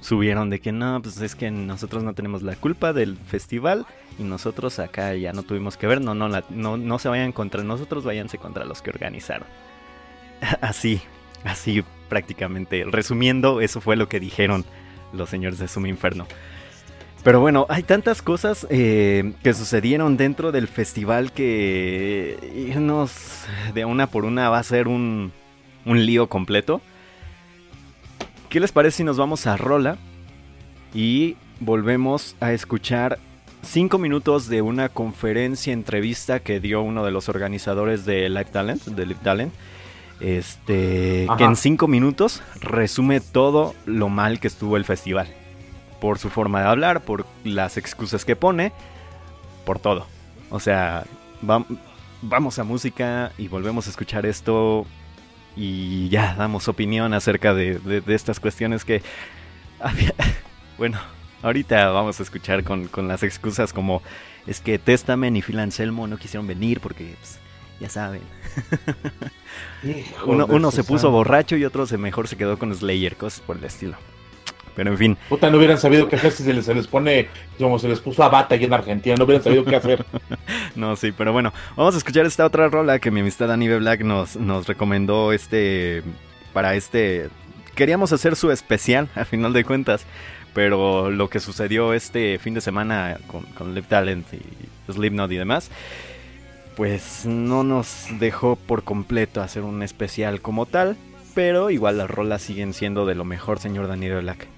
subieron, de que no, pues es que nosotros no tenemos la culpa del festival y nosotros acá ya no tuvimos que ver, no, no, no, no se vayan contra nosotros, váyanse contra los que organizaron. Así, así prácticamente. Resumiendo, eso fue lo que dijeron los señores de Suma Inferno. Pero bueno, hay tantas cosas eh, que sucedieron dentro del festival que irnos de una por una va a ser un, un lío completo. ¿Qué les parece si nos vamos a Rola y volvemos a escuchar cinco minutos de una conferencia, entrevista que dio uno de los organizadores de Live Talent, de Live Talent, este, que en cinco minutos resume todo lo mal que estuvo el festival. Por su forma de hablar, por las excusas que pone, por todo. O sea, vam- vamos a música y volvemos a escuchar esto y ya damos opinión acerca de, de- de estas cuestiones que... había- bueno, ahorita vamos a escuchar con, con las excusas como es que Testament y Phil Anselmo no quisieron venir porque, pues, ya saben. Uno, uno se puso borracho y otro se mejor se quedó con Slayer, cosas por el estilo. Pero en fin, Puta, no hubieran sabido qué hacer si se les, se les pone como se les puso a bata aquí en Argentina, no hubieran sabido qué hacer. No, sí, pero bueno, vamos a escuchar esta otra rola que mi amistad Anibe Black nos, nos recomendó este para este queríamos hacer su especial a final de cuentas, pero lo que sucedió este fin de semana con, con Live Talent y Slipknot y demás, pues no nos dejó por completo hacer un especial como tal, pero igual las rolas siguen siendo de lo mejor, señor Daniel Black.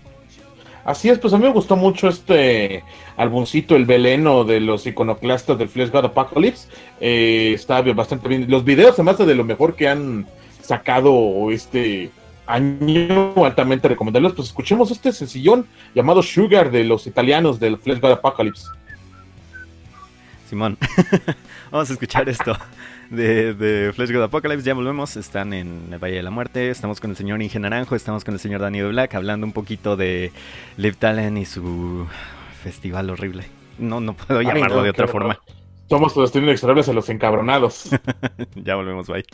Así es, pues a mí me gustó mucho este álbumcito, El Veleno de los iconoclastas del Flesh God Apocalypse. Eh, está bastante bien. Los videos, además de lo mejor que han sacado este año, altamente recomendables. Pues escuchemos este sencillón llamado Sugar de los italianos del Flesh God Apocalypse. Simón, vamos a escuchar esto de, de Flash God Apocalypse. Ya volvemos. Están en el Valle de la Muerte. Estamos con el señor Inge Naranjo. Estamos con el señor Daniel Black hablando un poquito de Live Talent y su festival horrible. No, no puedo Ay, llamarlo no, de otra forma. Somos los inexorables a los encabronados. ya volvemos, bye.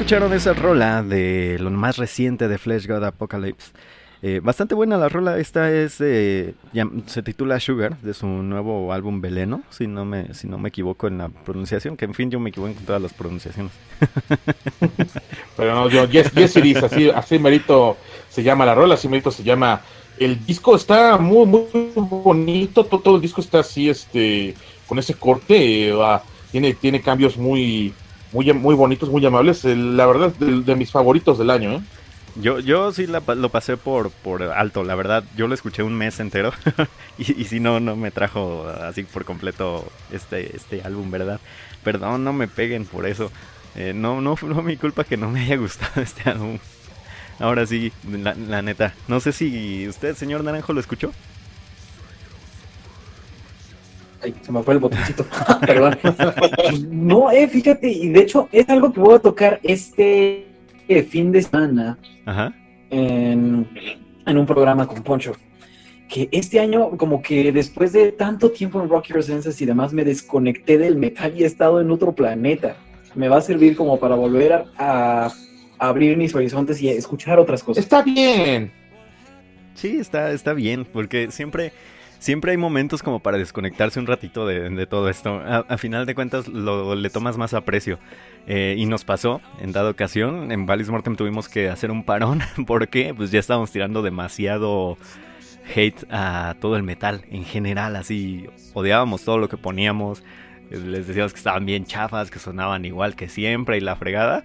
Escucharon esa rola de lo más reciente de Flesh God Apocalypse. Eh, bastante buena la rola, esta es se titula Sugar, de su nuevo álbum Veleno, si no me, si no me equivoco en la pronunciación, que en fin yo me equivoco en todas las pronunciaciones. Pero no, yo, yes, yes así, así merito se llama la rola, así merito se llama. El disco está muy, muy bonito, todo, el disco está así, este, con ese corte, eh, tiene, tiene cambios muy, muy, muy bonitos, muy amables. la verdad, de, mis favoritos del año. ¿eh? Yo, yo sí la, lo pasé por, por alto, la verdad. Yo lo escuché un mes entero. y, si no, no me trajo así por completo este, este álbum, ¿verdad? Perdón, no me peguen por eso. Eh, no, no fue mi culpa que no me haya gustado este álbum. Ahora sí, la, neta. No sé si usted, señor Naranjo, lo escuchó. Ay, se me fue el botoncito. Perdón. no, eh, fíjate, y de hecho es algo que voy a tocar este fin de semana Ajá. En, en, un programa con Poncho. Que este año, como que después de tanto tiempo en Rock Your Senses y demás, me desconecté del metal y he estado en otro planeta. Me va a servir como para volver a, a abrir mis horizontes y a escuchar otras cosas. Está bien. Sí, está, está bien, porque siempre siempre hay momentos como para desconectarse un ratito de, de todo esto. A, a, final de cuentas lo, le tomas más aprecio. Eh, y nos pasó en dada ocasión. En Valis Mortem tuvimos que hacer un parón porque pues ya estábamos tirando demasiado hate a todo el metal en general. Así odiábamos todo lo que poníamos. Les decíamos que estaban bien chafas, que sonaban igual que siempre y la fregada.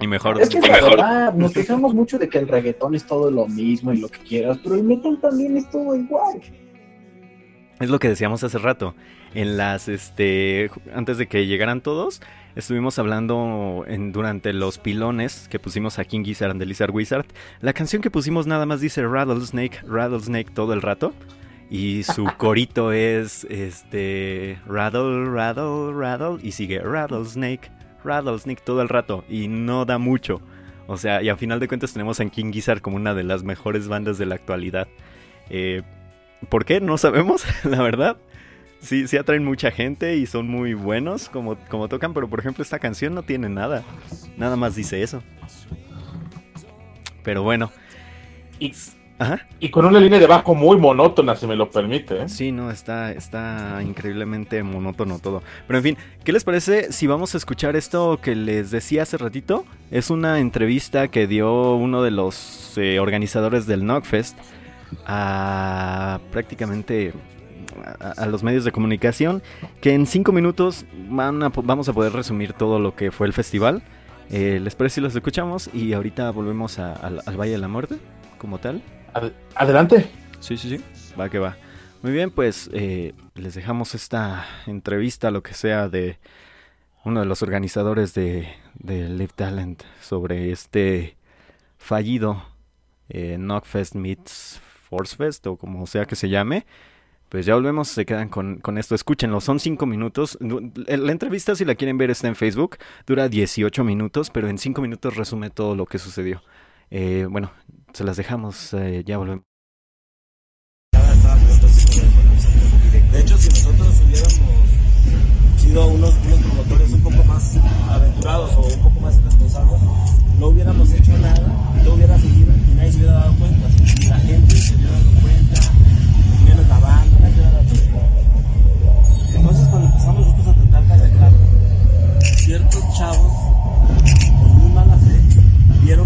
Y mejor. Es que es mejor. Verdad, nos quejamos mucho de que el reggaetón es todo lo mismo y lo que quieras, pero el metal también es todo igual. Es lo que decíamos hace rato. En las, este, antes de que llegaran todos, estuvimos hablando en, durante los pilones que pusimos a King Gizzard and the Lizard Wizard. La canción que pusimos nada más dice Rattlesnake, Rattlesnake todo el rato. Y su corito es, este, Rattle, Rattle, Rattle. Y sigue Rattlesnake, Rattlesnake todo el rato. Y no da mucho. O sea, y a final de cuentas tenemos a King Gizzard como una de las mejores bandas de la actualidad. Eh, ¿Por qué? No sabemos, la verdad. Sí, sí atraen mucha gente y son muy buenos como, como tocan, pero por ejemplo esta canción no tiene nada. Nada más dice eso. Pero bueno. Y, Ajá. y con una línea de bajo muy monótona, si me lo permite. ¿eh? Sí, no, está, está increíblemente monótono todo. Pero en fin, ¿qué les parece si vamos a escuchar esto que les decía hace ratito? Es una entrevista que dio uno de los eh, organizadores del Knockfest a prácticamente a, a, los medios de comunicación que en cinco minutos van a, vamos a poder resumir todo lo que fue el festival. Eh, ¿Les parece si los escuchamos? Y ahorita volvemos a, al, al Valle de la Muerte como tal. Ad adelante. Sí, sí, sí. Va que va. Muy bien, pues eh, les dejamos esta entrevista, lo que sea, de uno de los organizadores de, de Live Talent sobre este fallido eh, Knockfest Meets Force Fest o como sea que se llame. Pues ya volvemos, se quedan con, con, esto. Escúchenlo, son 5 minutos. La entrevista, si la quieren ver, está en Facebook. Dura 18 minutos, pero en 5 minutos resume todo lo que sucedió. Eh, bueno, se las dejamos, eh, ya volvemos. De hecho, si nosotros hubiéramos sido unos, unos promotores un poco más aventurados o un poco más responsables, no hubiéramos hecho nada, no hubiera seguido y nadie se hubiera dado cuenta.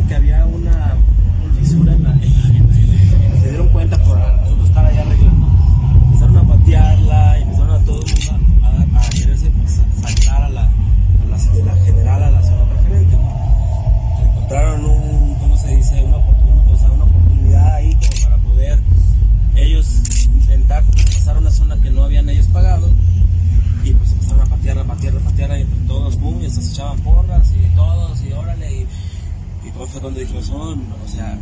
Que había una, fisura en la, la, se dieron cuenta por estar ahí arreglando, empezaron a patearla y empezaron a todo el mundo a, quererse pues, saltar a la, a la, general a la zona preferente. Encontraron un, ¿cómo se dice? Una, oportunidad, ahí como para poder ellos intentar pasar una zona que no habían ellos pagado y pues empezaron a patear, a patear, a patear y todos, boom, y se echaban porras y todos y órale y, y todo fue donde dijimos, oh, no, o sea,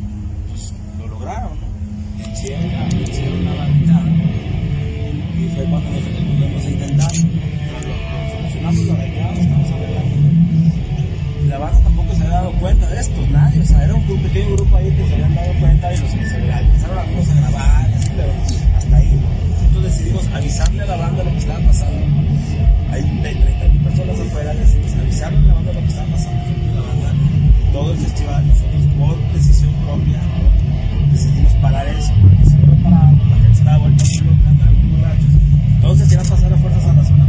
pues lo lograron, ¿no? Hicieron, hicieron una barricada y fue cuando nosotros volvemos a intentar, lo, lo solucionamos, arreglamos, estamos arreglando. Y la banda tampoco se había dado cuenta de esto, nadie, o sea, era un pequeño grupo ahí que se habían dado cuenta y los que se empezaron a, grabar, así, pero hasta ahí. Nosotros decidimos avisarle a la banda lo que estaba pasando. Hay 30 mil personas afuera, decidimos avisarle a la banda lo que estaba pasando. Todo el festival, nosotros por decisión propia decidimos parar eso, porque si no lo la gente estaba vuelta loca, andando borrachos. Entonces iban a pasar a fuerzas a la zona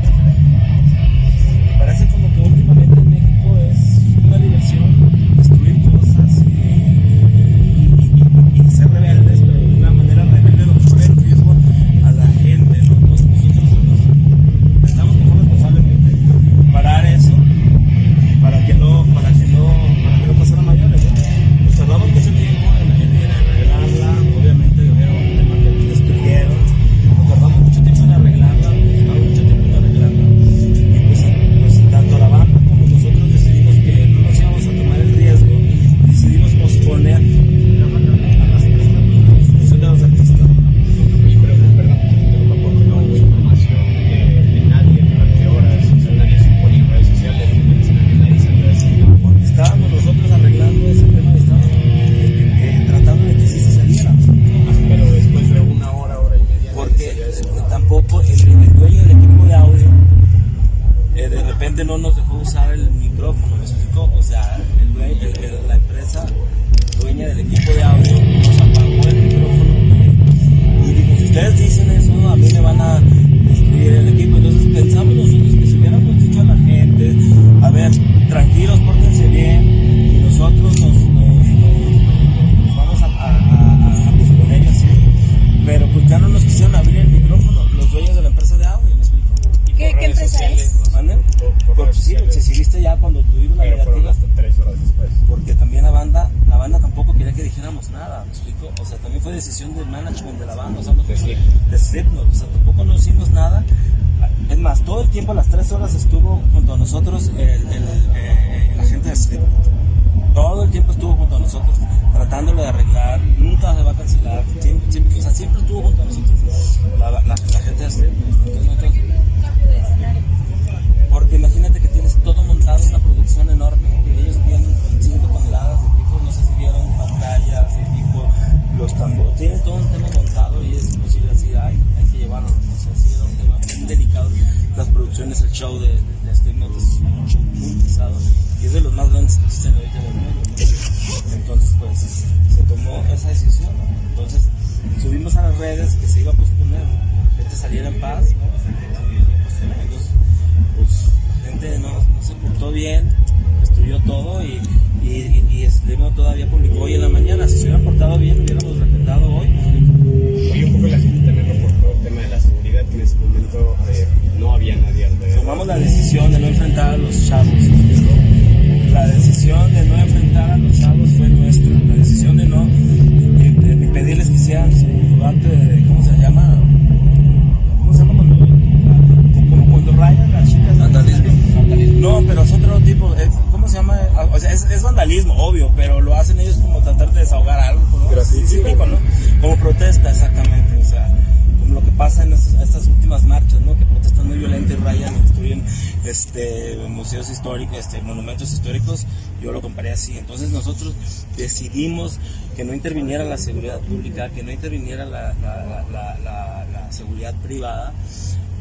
decidimos que no interviniera la seguridad pública, que no interviniera la, la, seguridad privada,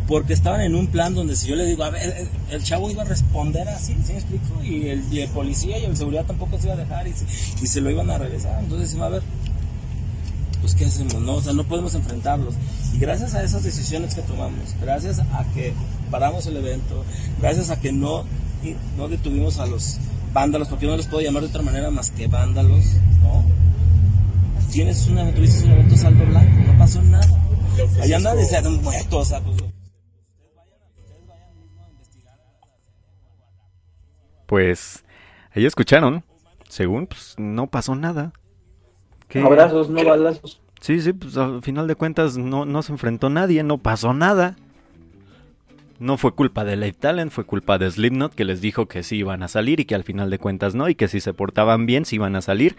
porque estaban en un plan donde si yo le digo, ver, el, chavo iba a responder así, ¿sí me explico? Y el, policía y el seguridad tampoco se iba a dejar y se, lo iban a regresar. Entonces a ver, pues ¿qué hacemos? No, o sea, no podemos enfrentarlos. Y gracias a esas decisiones que tomamos, gracias a que paramos el evento, gracias a que no, no detuvimos a los vándalos, porque yo no les puedo llamar de otra manera más que vándalos, ¿no? Tienes un evento, tuviste un evento saldo blanco, no pasó nada. Allá nadie se han muerto, o sea, pues... Pues ahí escucharon. Según, pues no pasó nada. ¿Qué? Abrazos, no balazos. Sí, sí, pues al final de cuentas no, no se enfrentó nadie, no pasó nada. No fue culpa de Live Talent, fue culpa de Slipknot que les dijo que sí iban a salir y que al final de cuentas no, y que si se portaban bien sí iban a salir,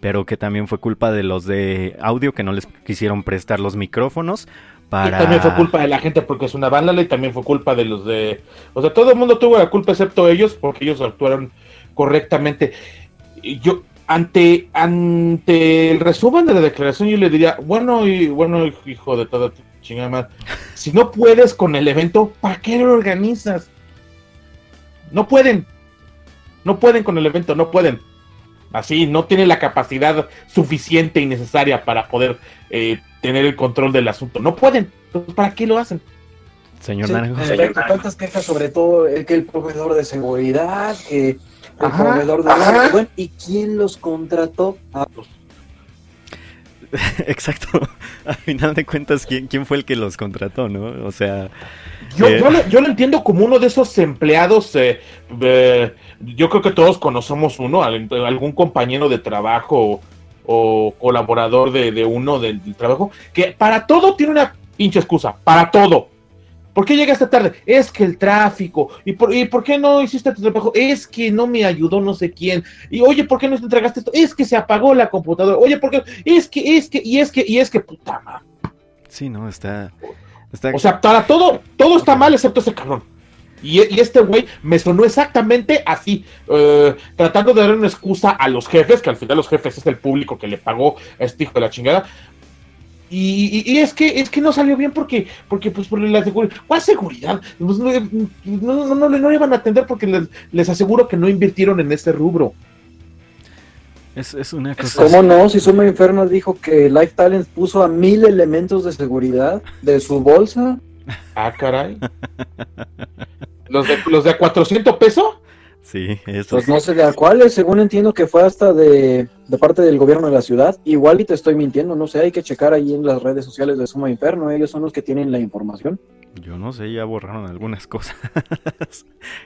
pero que también fue culpa de los de audio que no les quisieron prestar los micrófonos. Y también fue culpa de la gente porque es una vándala y también fue culpa de los de... O sea, todo el mundo tuvo la culpa excepto ellos porque ellos actuaron correctamente. Yo, ante, ante el resumen de la declaración, yo le diría, bueno, y bueno, hijo de toda tu chingada madre, si no puedes con el evento, ¿para qué lo organizas? No pueden. No pueden con el evento, no pueden. Así, no tiene la capacidad suficiente y necesaria para poder eh, tener el control del asunto. No pueden. Entonces, ¿para qué lo hacen? Señor Sí, Naranjo. efecto, tantas quejas sobre todo el que el proveedor de seguridad, que el Ajá, proveedor de ajá. ¿y quién los contrató? Ah, pues, Exacto. Al final de cuentas, ¿quién, ¿quién fue el que los contrató, no? O sea... Yo, Eh. yo, lo, yo lo entiendo como uno de esos empleados. eh, eh, yo creo que todos conocemos uno, al- algún compañero de trabajo o colaborador de, de uno del, del trabajo, que para todo tiene una pinche excusa. Para todo. ¿Por qué llegaste tarde? Es que el tráfico. ¿Y por, ¿Y por qué no hiciste tu trabajo? Es que no me ayudó no sé quién. Y oye, ¿por qué no te entregaste esto? Es que se apagó la computadora. Oye, ¿por qué? Es que, es que, y es que, y es que, puta madre. Sí, no, está... está... O sea, para todo, todo está mal excepto ese cabrón. Y, y este güey me sonó exactamente así, eh, tratando de dar una excusa a los jefes, que al final los jefes es el público que le pagó a este hijo de la chingada. Y, y- y es que es que no salió bien porque, porque pues por la seguridad. ¿Cuál seguridad? Pues, no, no, no, no, no le iban a atender porque les, les aseguro que no invirtieron en este rubro. Es, es una cosa. ¿Cómo no? Si Suma Inferno dijo que Life Talent puso a mil elementos de seguridad de su bolsa. Ah, caray. ¿Los de, los de 400 pesos? Sí, eso. Pues no sé de a cuáles, según entiendo que fue hasta de, de parte del gobierno de la ciudad. Igual y te estoy mintiendo, no sé, hay que checar ahí en las redes sociales de Suma Inferno, ellos son los que tienen la información. Yo no sé, ya borraron algunas cosas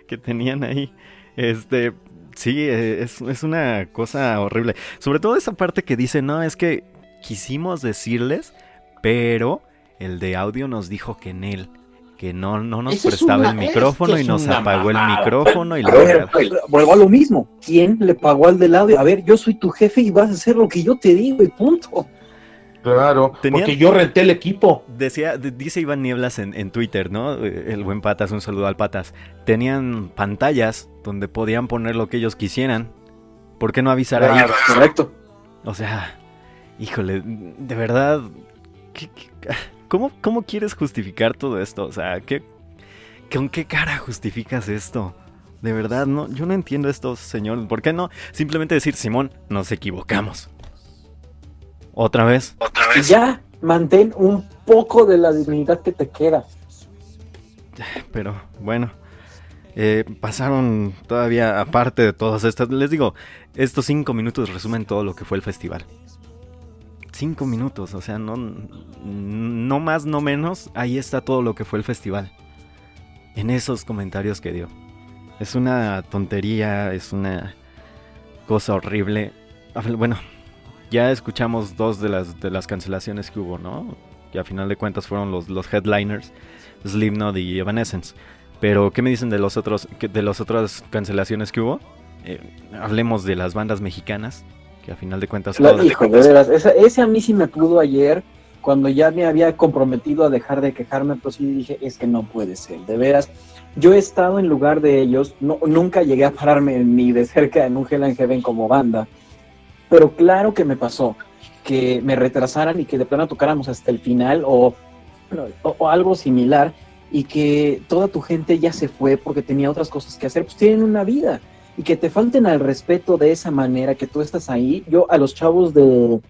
que tenían ahí. Este, sí, eh, es, es una cosa horrible. Sobre todo esa parte que dice, no, es que quisimos decirles, pero el de audio nos dijo que en él, que no, no nos Eso prestaba una- el micrófono es que y nos apagó el micrófono y A la ver, vuelvo a lo mismo. ¿Quién le pagó al del audio? A ver, yo soy tu jefe y vas a hacer lo que yo te digo y punto. Claro, porque yo renté el equipo. Decía, dice Iván Nieblas en, en Twitter, ¿no? Eh, El buen Patas, un saludo al Patas. Tenían pantallas donde podían poner lo que ellos quisieran. ¿Por qué no avisar ahí? Claro. Correcto. O sea, híjole, de verdad, ¿qué- qué- cómo, cómo quieres justificar todo esto? O sea, ¿qué, ¿con qué cara justificas esto? De verdad, no, yo no entiendo esto, señor. ¿Por qué no simplemente decir, Simón, nos equivocamos? ¿Otra vez? Y ya, mantén un poco de la dignidad que te queda. Pero bueno, eh, pasaron todavía, aparte de todas estas, les digo, estos cinco minutos resumen todo lo que fue el festival. Cinco minutos, o sea, no, no más, no menos, ahí está todo lo que fue el festival. En esos comentarios que dio. Es una tontería, es una cosa horrible. Bueno, ya escuchamos dos de las, de las cancelaciones que hubo, ¿no? Que a final de cuentas fueron los, los headliners. Slipknot y Evanescence. Pero, ¿qué me dicen de los otros, de las otras cancelaciones que hubo? Eh, hablemos de las bandas mexicanas, que a final de cuentas... La- hijo, de veras, ese, ese a mí sí me pudo ayer, cuando ya me había comprometido a dejar de quejarme, pues sí dije, es que no puede ser, de veras. Yo he estado en lugar de ellos, no, nunca llegué a pararme ni de cerca en un Hell and Heaven como banda, pero claro que me pasó que me retrasaran y que de plano tocáramos hasta el final o, o- o algo similar y que toda tu gente ya se fue porque tenía otras cosas que hacer, pues tienen una vida y que te falten al respeto de esa manera que tú estás ahí. Yo a los chavos de,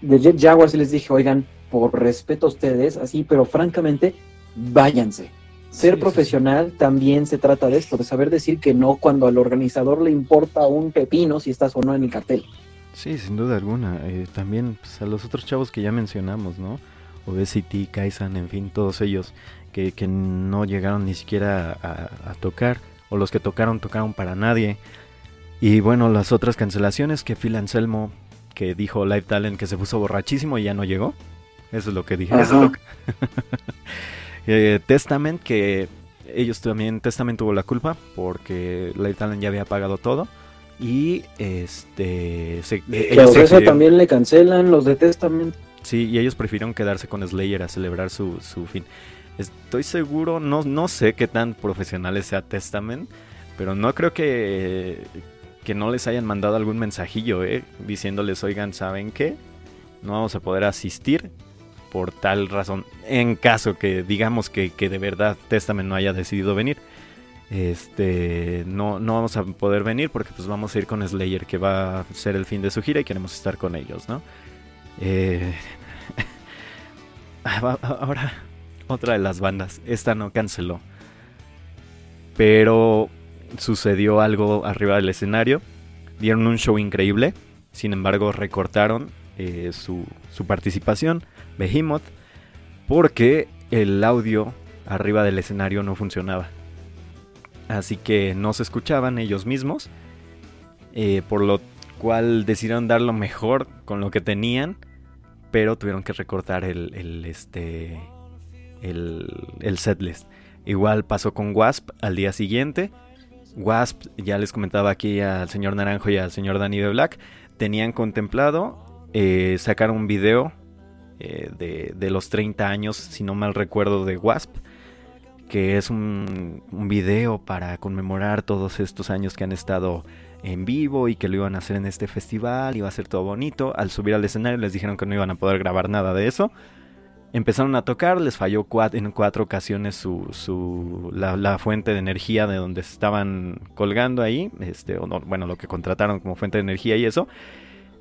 de Jet Jaguars les dije, oigan, por respeto a ustedes, así, pero francamente, váyanse. Ser Sí, sí, profesional también se trata de esto, de saber decir que no cuando al organizador le importa un pepino si estás o no en el cartel. Sí, sin duda alguna. Eh, también pues, a los otros chavos que ya mencionamos, ¿no? Obesity, Kaisan, en fin, todos ellos que, que no llegaron ni siquiera a, a tocar, o los que tocaron, tocaron para nadie. Y bueno, las otras cancelaciones que Phil Anselmo, que dijo Live Talent que se puso borrachísimo y ya no llegó. Eso es lo que dije. Eso es lo que- Eh, Testament, que ellos también, Testament tuvo la culpa porque Live Talent ya había pagado todo. Y este. se- a ellos Ocesa prefirieron- también le cancelan, los de Testament. Sí, y ellos prefirieron quedarse con Slayer a celebrar su, su fin. Estoy seguro, no, no sé qué tan profesionales sea Testament, pero no creo que, que no les hayan mandado algún mensajillo, ¿eh? Diciéndoles, oigan, ¿saben qué? No vamos a poder asistir por tal razón. En caso que digamos que, que de verdad Testament no haya decidido venir. Este, no, no vamos a poder venir porque pues vamos a ir con Slayer que va a ser el fin de su gira y queremos estar con ellos, ¿no? Eh, ah, ahora, otra de las bandas. Esta no canceló. Pero sucedió algo arriba del escenario. Dieron un show increíble. Sin embargo, recortaron eh, su, su participación, Behemoth, porque el audio arriba del escenario no funcionaba. Así que no se escuchaban ellos mismos. eh, por lo cual decidieron dar lo mejor con lo que tenían, pero tuvieron que recortar el, el, este, el, el setlist. Igual pasó con Wasp al día siguiente. Wasp, ya les comentaba aquí al señor Naranjo y al señor Danny de Black, tenían contemplado eh, sacar un video eh, de, de los 30 años, si no mal recuerdo, de Wasp, que es un, un video para conmemorar todos estos años que han estado en vivo y que lo iban a hacer en este festival, iba a ser todo bonito. Al subir al escenario les dijeron que no iban a poder grabar nada de eso. Empezaron a tocar, les falló en cuatro ocasiones su, su la, fuente de energía de donde estaban colgando ahí, este, bueno, lo que contrataron como fuente de energía y eso.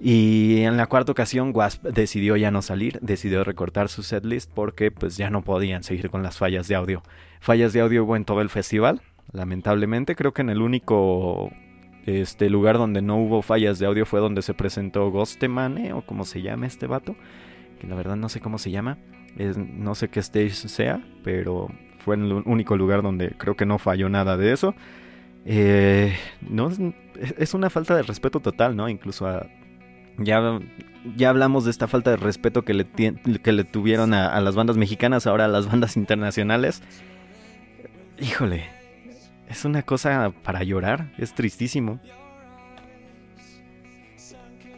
Y en la cuarta ocasión Wasp decidió ya no salir, decidió recortar su setlist porque pues ya no podían seguir con las fallas de audio. Fallas de audio hubo en todo el festival, lamentablemente. Creo que en el único este lugar donde no hubo fallas de audio fue donde se presentó Ghostemane o como se llama este vato, que la verdad no sé cómo se llama, no sé qué stage sea, pero fue el único lugar donde creo que no falló nada de eso. Eh, no, es una falta de respeto total, ¿no? Incluso a, ya, ya hablamos de esta falta de respeto que le, que le tuvieron a, las bandas mexicanas, ahora a las bandas internacionales. Híjole, es una cosa para llorar, es tristísimo.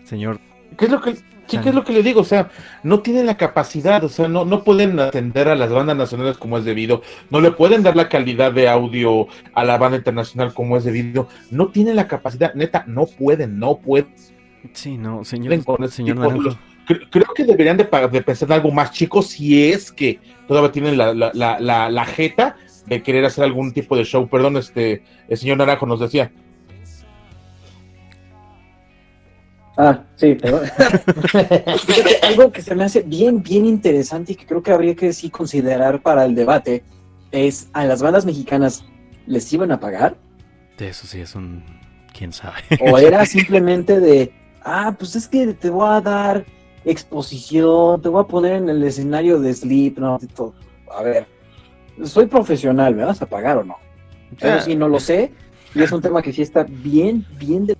Señor. ¿Qué es lo que, es lo que le digo? O sea, no tienen la capacidad, o sea, no, no pueden atender a las bandas nacionales como es debido, no le pueden dar la calidad de audio a la banda internacional como es debido, no tienen la capacidad, neta, no pueden, no pueden Sí, no, señor. señor creo, que deberían de, pensar en algo más chico si es que todavía tienen la, la, la, jeta de querer hacer algún tipo de show. Perdón, este, el señor Naranjo nos decía. Ah, sí, perdón. algo que se me hace bien, bien interesante y que creo que habría que sí considerar para el debate es a las bandas mexicanas, ¿les iban a pagar? Eso sí es un... quién sabe. O era simplemente de ah, pues es que te voy a dar exposición, te voy a poner en el escenario de Sleep, no, todo. A ver, soy profesional, ¿me vas a pagar o no? Pero ah. si no lo sé, y es un tema que sí está bien, bien de...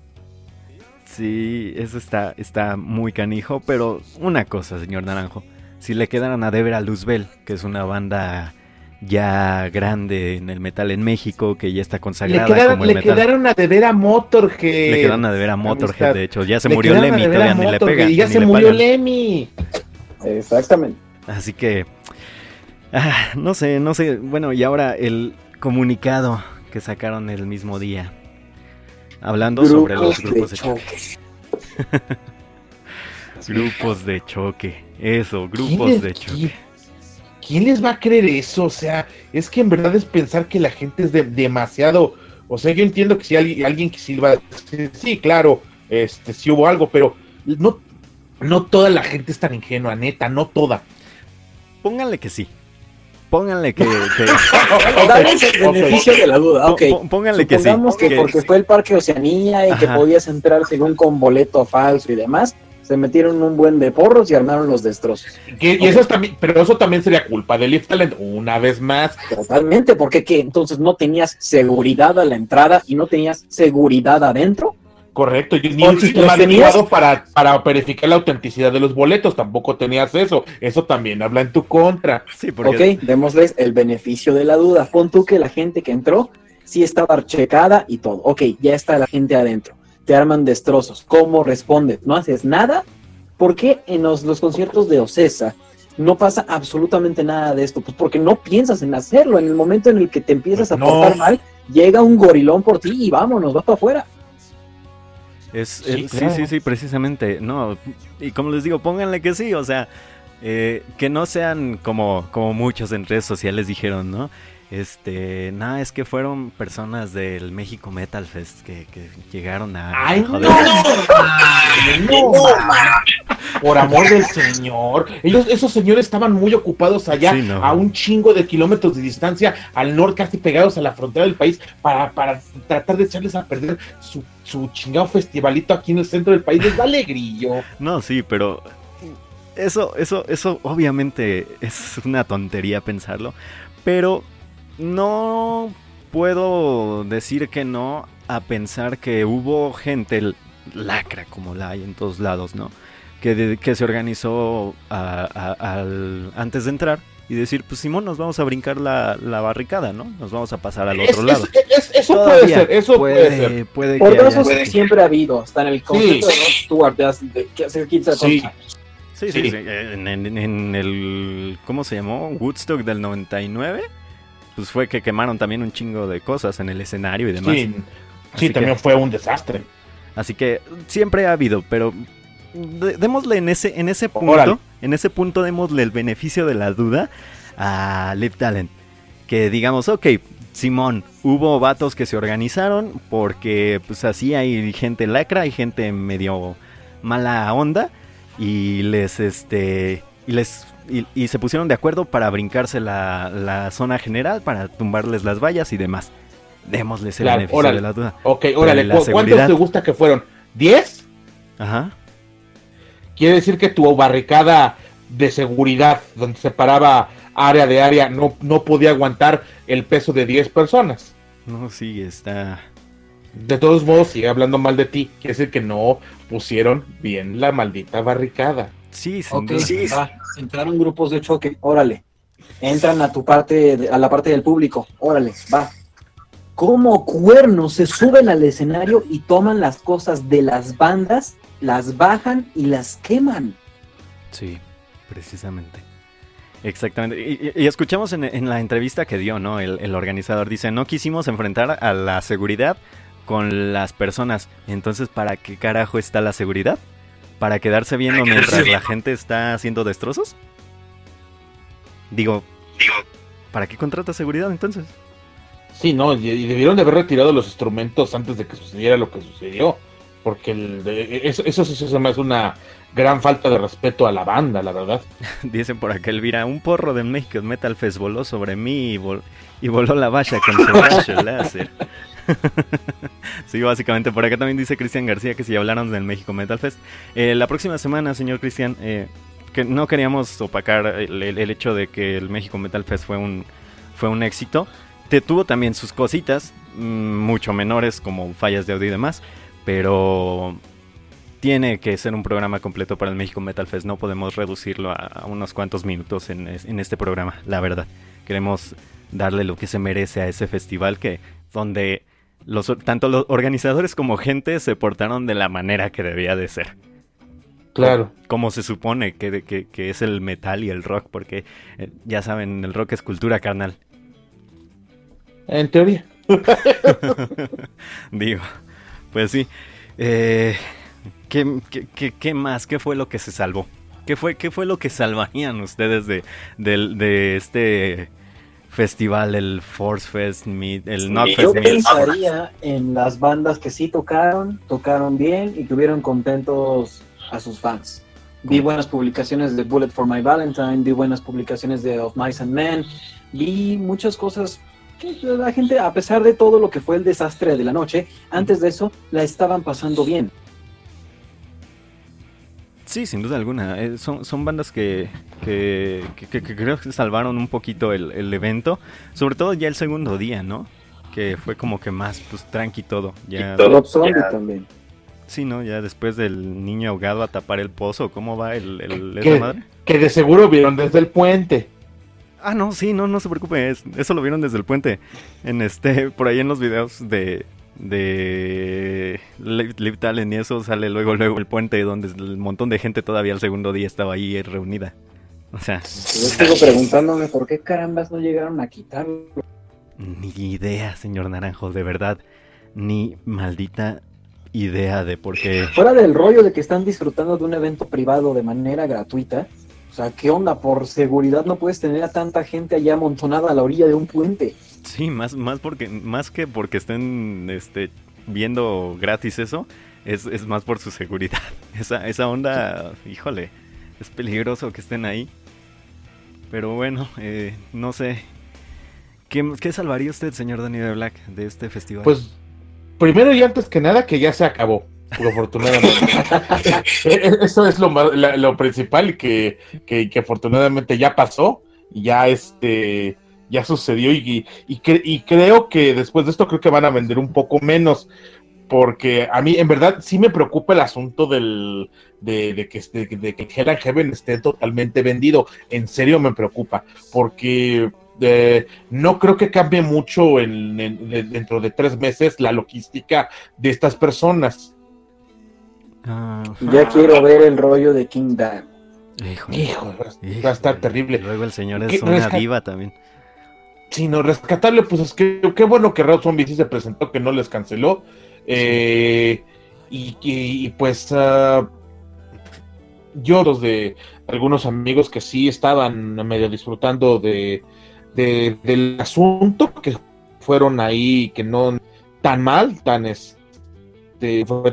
Sí, eso está, está muy canijo, pero una cosa, señor Naranjo, si le quedaran a deber a Luzbel, que es una banda ya grande en el metal en México, que ya está consagrada le quedaron, como el le quedaron a deber a Motorhead. Le quedaron a deber a Motorhead, de hecho. Ya se murió Lemmy, todavía ni le pega. Y ya se murió Lemmy. Exactamente. Así que, ah, no sé, no sé. Bueno, y ahora el comunicado que sacaron el mismo día. Hablando sobre los grupos de, choque. grupos de choque. Eso, grupos de choque. ¿quién les va a creer eso? O sea, es que en verdad es pensar que la gente es demasiado. O sea, yo entiendo que si alguien, alguien que sí va a decir, sí, claro, este, sí hubo algo, pero no, no toda la gente es tan ingenua, neta, no toda. Pónganle que sí. Pónganle que. que... el beneficio de la duda. Ok. Pónganle que sí. que, que porque fue el Parque Oceanía y que podías entrar según con boleto falso y demás se metieron un buen de porros y armaron los destrozos. y eso también, pero eso también sería culpa de Lift Talent una vez más. Totalmente, porque ¿qué? entonces no tenías seguridad a la entrada y no tenías seguridad adentro. Correcto, y ni un sistema adecuado para, para verificar la autenticidad de los boletos, tampoco tenías eso. Eso también habla en tu contra. Sí, porque... Ok, démosles el beneficio de la duda. Pon tú que la gente que entró sí estaba checada y todo. Ok, ya está la gente adentro te arman destrozos. ¿Cómo respondes? ¿No haces nada? ¿Por qué en los, conciertos de Ocesa no pasa absolutamente nada de esto? Pues porque no piensas en hacerlo. En el momento en el que te empiezas a portar mal, llega un gorilón por ti y vámonos, va para afuera. Es, sí, sí, sí, precisamente. No, y como les digo, pónganle que sí, o sea, eh, que no sean como, como muchos en redes sociales dijeron, ¿no? Este, nada, es que fueron personas del México Metal Fest que, llegaron a. ¡Ay, no! Por amor del Señor. Ellos, esos señores estaban muy ocupados allá, a un chingo de kilómetros de distancia, al norte, casi pegados a la frontera del país, para, para tratar de echarles a perder su, su chingado festivalito aquí en el centro del país. Les da alegrillo. No, sí, pero eso, eso, eso obviamente es una tontería pensarlo, pero no puedo decir que no a pensar que hubo gente lacra como la hay en todos lados, ¿no? Que, que se organizó antes de entrar y decir, pues Simón, nos vamos a brincar la, barricada, ¿no? Nos vamos a pasar al otro lado. eso puede ser, eso puede, ser. Puede Por eso siempre ha habido, hasta en el concierto de Rod Stewart de, que hace 15 sí. Sí, sí, sí. En, en, el, ¿cómo se llamó? Woodstock del 99 pues fue que quemaron también un chingo de cosas en el escenario y demás. Sí, también fue un desastre. Así que siempre ha habido, pero de- démosle en ese, en ese Órale. punto, en ese punto démosle el beneficio de la duda a Liv Talent. Que digamos, ok, Simón, hubo vatos que se organizaron porque pues así hay gente lacra, hay gente medio mala onda y les este y les y, y se pusieron de acuerdo para brincarse la, la zona general para tumbarles las vallas y demás. Démosles el Claro, beneficio órale. de la duda. Ok, órale, la ¿cu- ¿cuántos te gusta que fueron? ¿10? Ajá. Quiere decir que tu barricada de seguridad, donde separaba área de área, no, no podía aguantar el peso de 10 personas. No, sí, está. De todos modos, sigue hablando mal de ti. Quiere decir que no pusieron bien la maldita barricada. Sí, sin Ok, duda. sí, va. Entraron grupos de choque, órale. Entran a tu parte, de- a la parte del público, órale, va. Como cuernos se suben al escenario y toman las cosas de las bandas, las bajan y las queman. Sí, precisamente. Exactamente. Y, y- y escuchamos en, en la entrevista que dio, ¿no? El, el organizador dice, no quisimos enfrentar a la seguridad con las personas. Entonces, ¿para qué carajo está la seguridad? ¿Para quedarse viendo mientras la gente está haciendo destrozos? Digo, ¿para qué contrata seguridad entonces? Sí, no, y, y debieron de haber retirado los instrumentos antes de que sucediera lo que sucedió. Porque el de- eso, eso sí se me hace una gran falta de respeto a la banda, la verdad. Dicen por acá, Elvira, un porro de México Metal Fest voló sobre mí y, vol- y voló la valla con su rayo láser. sí, básicamente por acá también dice Cristian García que si hablaron del México Metal Fest. Eh, la próxima semana, señor Cristian, eh, que no queríamos opacar el, el- hecho de que el México Metal Fest fue un, fue un éxito. Te tuvo también sus cositas, mm, mucho menores como fallas de audio y demás, pero tiene que ser un programa completo para el México Metal Fest. No podemos reducirlo a, unos cuantos minutos en, en este programa, la verdad. Queremos darle lo que se merece a ese festival que donde los, tanto los organizadores como gente se portaron de la manera que debía de ser. Claro. Como se supone que, que- que es el metal y el rock, porque eh, ya saben, el rock es cultura carnal. En teoría. Digo, pues sí. Eh, ¿qué, qué, qué- qué más? ¿Qué fue lo que se salvó? ¿Qué fue, qué fue lo que salvarían ustedes de, del- de este festival, el Force Fest, Meet, el Yo Knockfest Meet? pensaría en las bandas que sí tocaron, tocaron bien y tuvieron contentos a sus fans. Vi buenas publicaciones de Bullet for My Valentine, vi buenas publicaciones de Of Mice and Men, vi muchas cosas que la gente, a pesar de todo lo que fue el desastre de la noche, antes de eso la estaban pasando bien. Sí, sin duda alguna. eh, son, son bandas que, que, que- que- que creo que salvaron un poquito el, el evento. Sobre todo ya el segundo día, ¿no? Que fue como que más, pues, tranqui todo. Ya, Rob Zombie también. Sí, ¿no? Ya después del niño ahogado a tapar el pozo. ¿Cómo va el, el- esa madre? Que de seguro vieron desde el puente. Ah, no, sí, no, no se preocupe. es- eso lo vieron desde el puente. En este, por ahí en los videos de de Liv Talent y eso sale luego luego el puente donde el montón de gente todavía el segundo día estaba ahí reunida. O sea, Yo sigo preguntándome por qué carambas no llegaron a quitarlo. ni idea, señor Naranjo, de verdad, ni maldita idea de por qué. Fuera del rollo de que están disfrutando de un evento privado de manera gratuita, o sea, ¿qué onda? Por seguridad no puedes tener a tanta gente allá amontonada a la orilla de un puente. Sí, más, más porque, más que porque estén este, viendo gratis eso, es, es más por su seguridad. Esa, esa onda, híjole, es peligroso que estén ahí. Pero bueno, eh, no sé. ¿Qué, qué salvaría usted, señor Danny de Black, de este festival? Pues primero y antes que nada que ya se acabó, afortunadamente. Eso es lo, lo principal que, que, que afortunadamente ya pasó, ya este ya sucedió y, y, cre- y creo que después de esto creo que van a vender un poco menos. Porque a mí, en verdad, sí me preocupa el asunto del, de, de que, de, de que Hell and Heaven esté totalmente vendido. En serio me preocupa. Porque eh, no creo que cambie mucho en- en- de- dentro de tres meses la logística de estas personas. Ah, Ya quiero ver el rollo de King Dan. Hijo, va a estar terrible. Y Luego el señor ¿Qué- es una diva también. Si no, rescatable, pues es que qué bueno que Rob Zombie sí se presentó, que no les canceló. Eh, y, y- pues, ah, yo, los de algunos amigos que sí estaban medio disfrutando de, de- del asunto, que fueron ahí, que no tan mal, tan este,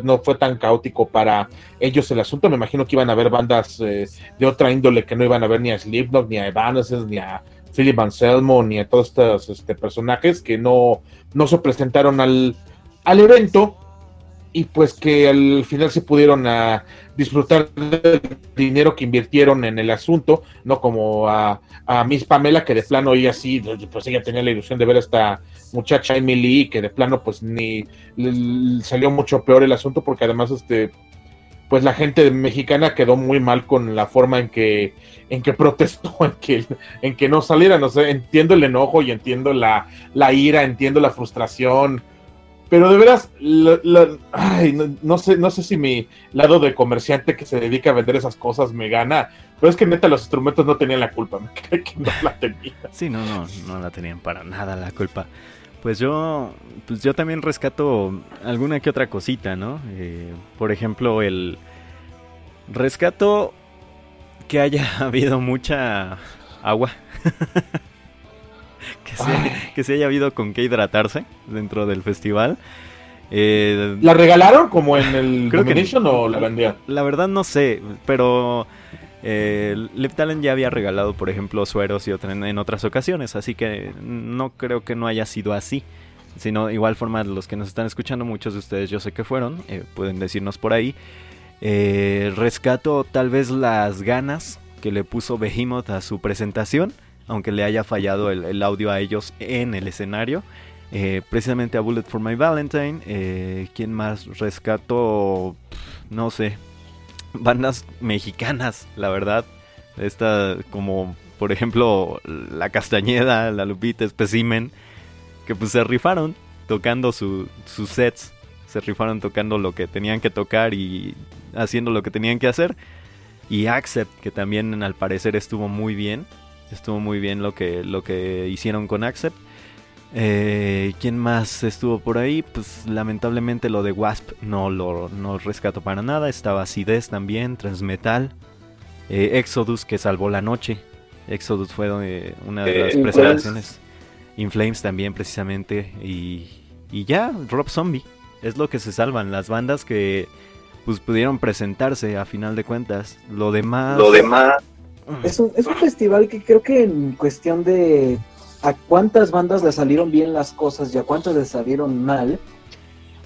no fue tan caótico para ellos el asunto. Me imagino que iban a haber bandas eh, de otra índole que no iban a ver ni a Slipknot, ni a Evanescence, ni a Philip Anselmo, ni a todos estos este, personajes que no, no se presentaron al, al evento y pues que al final se pudieron a disfrutar del dinero que invirtieron en el asunto, no como a, a Miss Pamela, que de plano ella sí, pues ella tenía la ilusión de ver a esta muchacha Emily, que de plano pues ni salió mucho peor el asunto, porque además este pues la gente mexicana quedó muy mal con la forma en que en que protestó, en que, en que no salieran, entiendo el enojo y entiendo la, la ira, entiendo la frustración, pero de veras, ay, no, sé, no sé si mi lado de comerciante que se dedica a vender esas cosas me gana, pero es que neta los instrumentos no tenían la culpa, me cae que no la tenían. Sí, no, no, no la tenían para nada la culpa. Pues yo, pues yo también rescato alguna que otra cosita, ¿no? Eh, por ejemplo, el rescato que haya habido mucha agua. que, se, que se haya habido con que hidratarse dentro del festival. Eh, ¿La regalaron como en el Creo que o la vendían? la verdad no sé, pero eh, Talent ya había regalado, por ejemplo, sueros y en, otras ocasiones, así que no creo que no haya sido así. Sino, igual forma, los que nos están escuchando, muchos de ustedes yo sé que fueron, eh, pueden decirnos por ahí. Eh, rescato tal vez las ganas que le puso Behemoth a su presentación, aunque le haya fallado el, audio a ellos en el escenario. Eh, precisamente a Bullet for My Valentine. Eh, ¿Quién más rescato? No sé. Bandas mexicanas, la verdad. Esta, como por ejemplo, La Castañeda, La Lupita, Specimen. Que pues se rifaron tocando su- sus sets. Se rifaron tocando lo que tenían que tocar y haciendo lo que tenían que hacer. Y Accept, que también al parecer estuvo muy bien. Estuvo muy bien lo que, lo que hicieron con Accept. Eh, ¿Quién más estuvo por ahí? Pues lamentablemente lo de Wasp no lo no rescato para nada. Estaba Acidez también, Transmetal. eh, Exodus que salvó la noche. Exodus fue eh, una de Eh, las In presentaciones. In Flames también precisamente. Y, y ya, Rob Zombie. Es lo que se salvan. Las bandas que pues pudieron presentarse a final de cuentas. Lo demás... Lo demás. Es un, es un festival que creo que en cuestión de a cuántas bandas le salieron bien las cosas y a cuántas le salieron mal,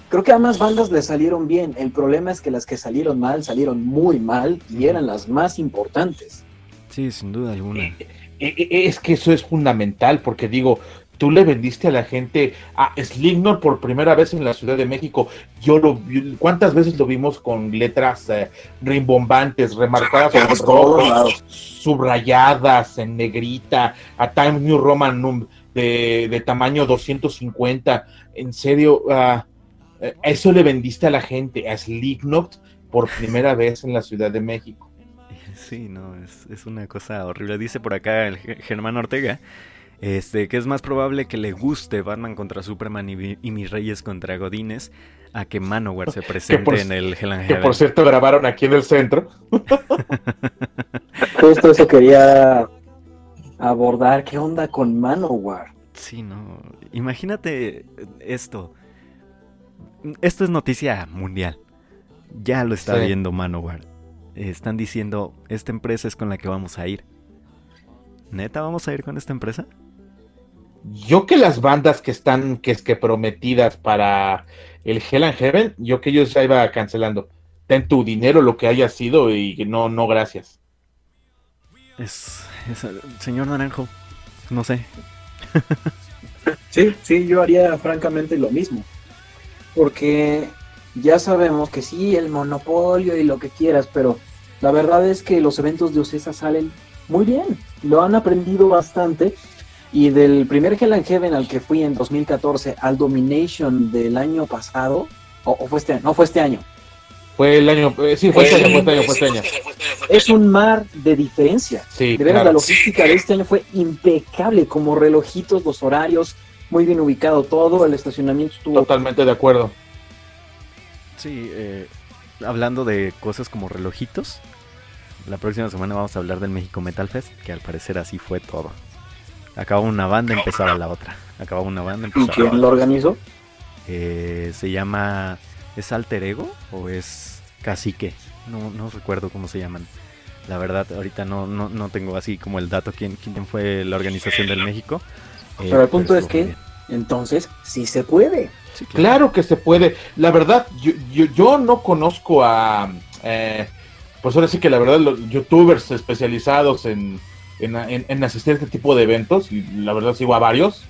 creo que a más bandas le salieron bien. El problema es que las que salieron mal salieron muy mal y eran las más importantes. Sí, sin duda alguna. E- e- Es que eso es fundamental, porque digo, tú le vendiste a la gente a Slipknot por primera vez en la Ciudad de México. Yo lo vi- ¿cuántas veces lo vimos con letras eh, rimbombantes, remarcadas Por todos lados. subrayadas en negrita, a Times New Roman num- de, de tamaño 250? En serio, eh, eso le vendiste a la gente, a Slipknot por primera vez en la Ciudad de México. Sí, no, es, es una cosa horrible. Dice por acá el Ge- Germán Ortega. Este, que es más probable que le guste Batman contra Superman y, mis reyes contra Godines a que Manowar se presente por- en el Hell and Que por cierto grabaron aquí en el centro. Justo eso quería abordar. ¿Qué onda con Manowar? Sí, no. Imagínate esto. Esto es noticia mundial. Ya lo está Sí. viendo Manowar. Están diciendo, esta empresa es con la que vamos a ir. ¿Neta vamos a ir con esta empresa? Yo que las bandas que están, que es que prometidas para el Hell and Heaven, yo que ellos ya iba cancelando. Ten tu dinero, lo que haya sido, y no, no, gracias. Es, es- señor Naranjo, no sé. Sí, sí, yo haría francamente lo mismo. Porque ya sabemos que sí, el monopolio y lo que quieras, pero la verdad es que los eventos de Ocesa salen muy bien. Lo han aprendido bastante. Y del primer Hell and Heaven al que fui en 2014 al Domination del año pasado, o, o fue este año, no fue este año, Fue el año, eh, sí, fue este año, fue este año, fue este año. es un mar de diferencia. Sí, De claro. la logística de este año fue impecable, como relojitos, los horarios, muy bien ubicado todo, el estacionamiento estuvo Totalmente de acuerdo. Sí, eh, hablando de cosas como relojitos. la próxima semana vamos a hablar del México Metal Fest, que al parecer así fue todo. Acababa una banda, empezaba la otra. Acababa una banda, ¿Y empezaba la quién otra. lo organizó? Eh, se llama. ¿Es Alter Ego o es Cacique? No, no recuerdo cómo se llaman. La verdad, ahorita no, no, no tengo así como el dato quién, quién fue la organización del México. Eh, Pero el punto es que, bien. entonces, sí se puede. Sí, claro. Claro que se puede. La verdad, yo, yo, yo no conozco a, eh, pues ahora sí que la verdad, los youtubers especializados en, en, en- en asistir a este tipo de eventos, y la verdad sigo a varios,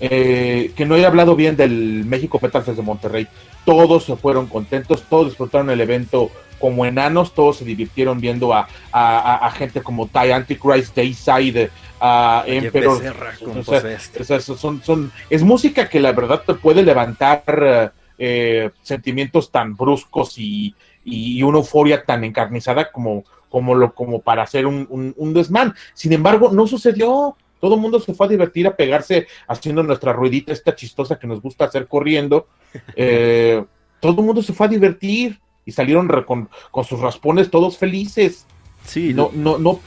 eh, que no he hablado bien del México Metal Fest de Monterrey. Todos se fueron contentos, todos disfrutaron el evento como enanos, todos se divirtieron viendo a, a, a- gente como Ty Antichrist, Dayside, a Emperor. Becerra con o sea, Possessed. o sea, eso son, son, es música que la verdad te puede levantar eh, eh, sentimientos tan bruscos y, y una euforia tan encarnizada como, como, lo, como para hacer un, un, un desmán. Sin embargo, no sucedió. Todo el mundo se fue a divertir, a pegarse haciendo nuestra ruedita esta chistosa que nos gusta hacer corriendo. Eh, todo el mundo se fue a divertir y salieron con, con sus raspones todos felices. Sí, No, no, no,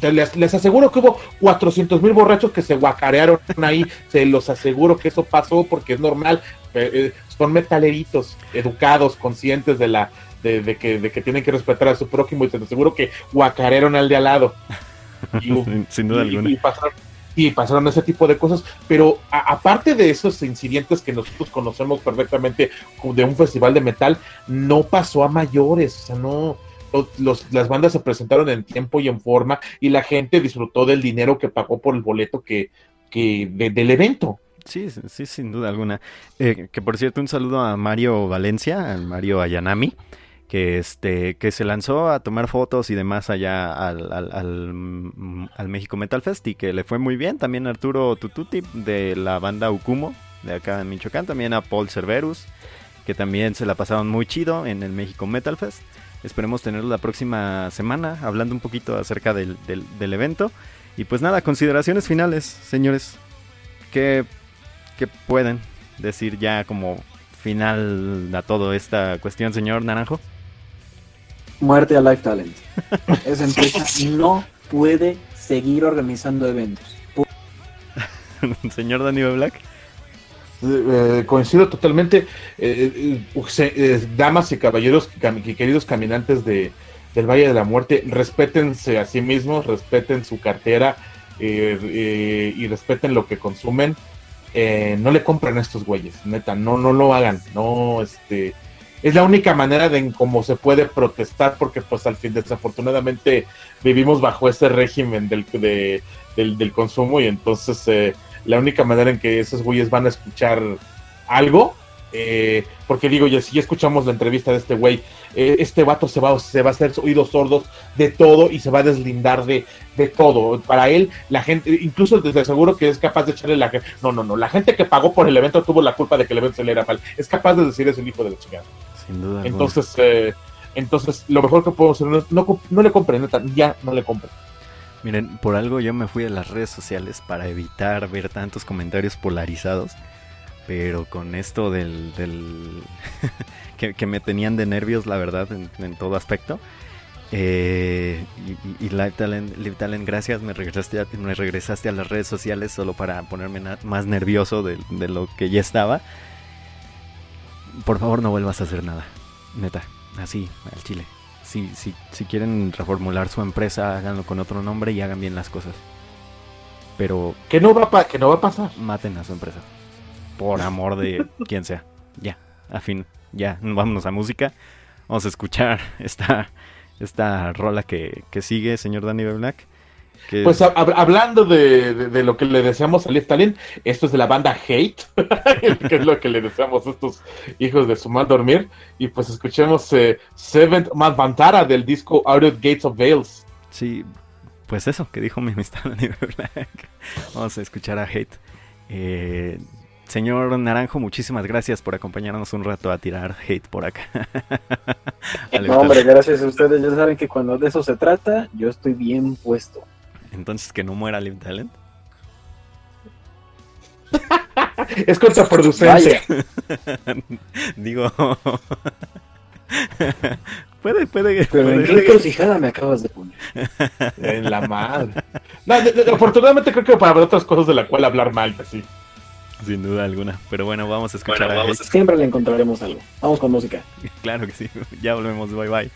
les, les aseguro que hubo 400 mil borrachos que se guacarearon ahí, se los aseguro que eso pasó porque es normal, eh, eh, son metaleritos, educados, conscientes de la de, de que, de que tienen que respetar a su prójimo y te aseguro que guacarearon al de al lado. Y, sin, sin duda y- alguna. y pasaron, y pasaron ese tipo de cosas, pero a- aparte de esos incidentes que nosotros conocemos perfectamente de un festival de metal, no pasó a mayores, o sea, no, lo- los- las bandas se presentaron en tiempo y en forma y la gente disfrutó del dinero que pagó por el boleto que, que de- del evento. Sí, sí, sí, sin duda alguna. Eh, que por cierto, un saludo a Mario Valencia, al Mario Ayanami, que este, que se lanzó a tomar fotos y demás allá al, al, mm, al México Metal Fest y que le fue muy bien. También Arturo Tututi de la banda Ukumo, de acá en Michoacán, también a Paul Cerverus, que también se la pasaron muy chido en el México Metal Fest. Esperemos tenerlo la próxima semana, hablando un poquito acerca del, del, del evento. Y pues nada, consideraciones finales, señores. ¿Qué, qué pueden decir ya como final a toda esta cuestión, señor Naranjo? Muerte a Life Talent. Esa empresa no puede seguir organizando eventos. señor Danny B. Black. Eh, coincido totalmente. Eh, eh, se- eh, damas y caballeros, cam- queridos caminantes de, del Valle de la Muerte, respétense a sí mismos, respeten su cartera eh, eh, y respeten lo que consumen. Eh, no le compren a estos güeyes, neta, no, no lo hagan. No, este. Es la única manera de cómo se puede protestar, porque pues al fin desafortunadamente vivimos bajo ese régimen del, de- del, del consumo y entonces eh, la única manera en que esos güeyes van a escuchar algo, eh, porque digo, ya si ya escuchamos la entrevista de este güey, eh, este vato se va, se va a hacer oídos sordos de todo y se va a deslindar de, de todo. Para él, la gente, incluso desde seguro que es capaz de echarle la... No, no, no, la gente que pagó por el evento tuvo la culpa de que el evento se le era mal. Es capaz de decir es el hijo de la chingada. Sin duda. Entonces, eh, entonces lo mejor que podemos hacer no, no le compren, neta, ya no le compren. Miren, por algo yo me fui a las redes sociales para evitar ver tantos comentarios polarizados. Pero con esto del. del que, que me tenían de nervios, la verdad, en, en todo aspecto. Eh, y, y- y Live Talent, Live Talent, gracias, me regresaste, a, me regresaste a las redes sociales solo para ponerme más nervioso de, de lo que ya estaba. Por favor, no vuelvas a hacer nada. Neta, así, al chile. Si, si, si quieren reformular su empresa, háganlo con otro nombre y hagan bien las cosas. Pero Que no va, pa- que no va a pasar. maten a su empresa. Por amor de quien sea. Ya, a fin. Ya, vámonos a música. Vamos a escuchar esta, esta rola que, que sigue, señor Danny. Black. que Pues es- hab- hablando de, de- de lo que le deseamos a Liv Talent, esto es de la banda Hate, que es lo que le deseamos a estos hijos de su mal dormir. Y pues escuchemos eh, Seventh Madvantara del disco Out of Gates of Veils. Sí, pues eso que dijo mi amistad Danny. Black. Vamos a escuchar a Hate. Eh, señor Naranjo, muchísimas gracias por acompañarnos un rato a tirar hate por acá. No, hombre, gracias a ustedes. Ya saben que cuando de eso se trata, yo estoy bien puesto. Entonces que no muera Live Talent. Es contraproducente. Digo, puede, puede. Pero en puede- qué encrucijada me acabas de poner. En la madre. No, de- de- afortunadamente creo que para haber otras cosas de la cual hablar mal, pues sí. Sin duda alguna. Pero bueno, vamos a escuchar a. Siempre le encontraremos algo. Vamos con música. Claro que sí. Ya volvemos. Bye bye.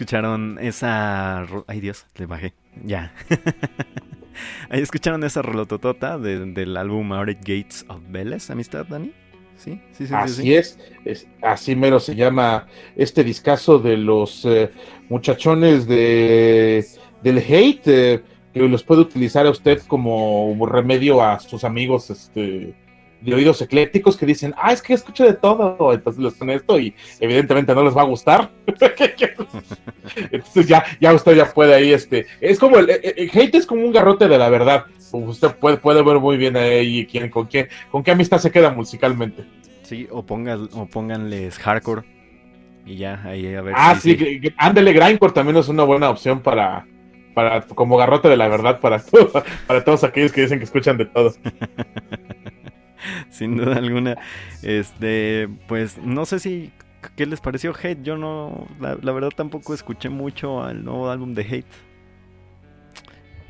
Escucharon esa... Ay Dios, le bajé. Ya. ahí escucharon esa rolototota de- del álbum Outer Gates of Vélez, amistad, Dani. sí, sí, sí. Así sí. Es, es, así mero se llama este discazo de los eh, muchachones de del hate, eh, que los puede utilizar a usted como remedio a sus amigos este, de oídos eclécticos que dicen, ah, es que escucho de todo, entonces les pone esto y evidentemente no les va a gustar. entonces ya, ya usted ya puede ahí, este, es como el, el, el, hate es como un garrote de la verdad. Usted puede, puede ver muy bien ahí quién, con quién, con qué amistad se queda musicalmente. Sí, o, ponga, o pónganles hardcore y ya, ahí a ver. Ah, si, sí, sí. ándele, Grindcore también es una buena opción para, para como garrote de la verdad para para todos aquellos que dicen que escuchan de todo. Sin duda alguna. Este, pues no sé si qué les pareció Hate. Yo no, la, la verdad tampoco escuché mucho al nuevo álbum de Hate.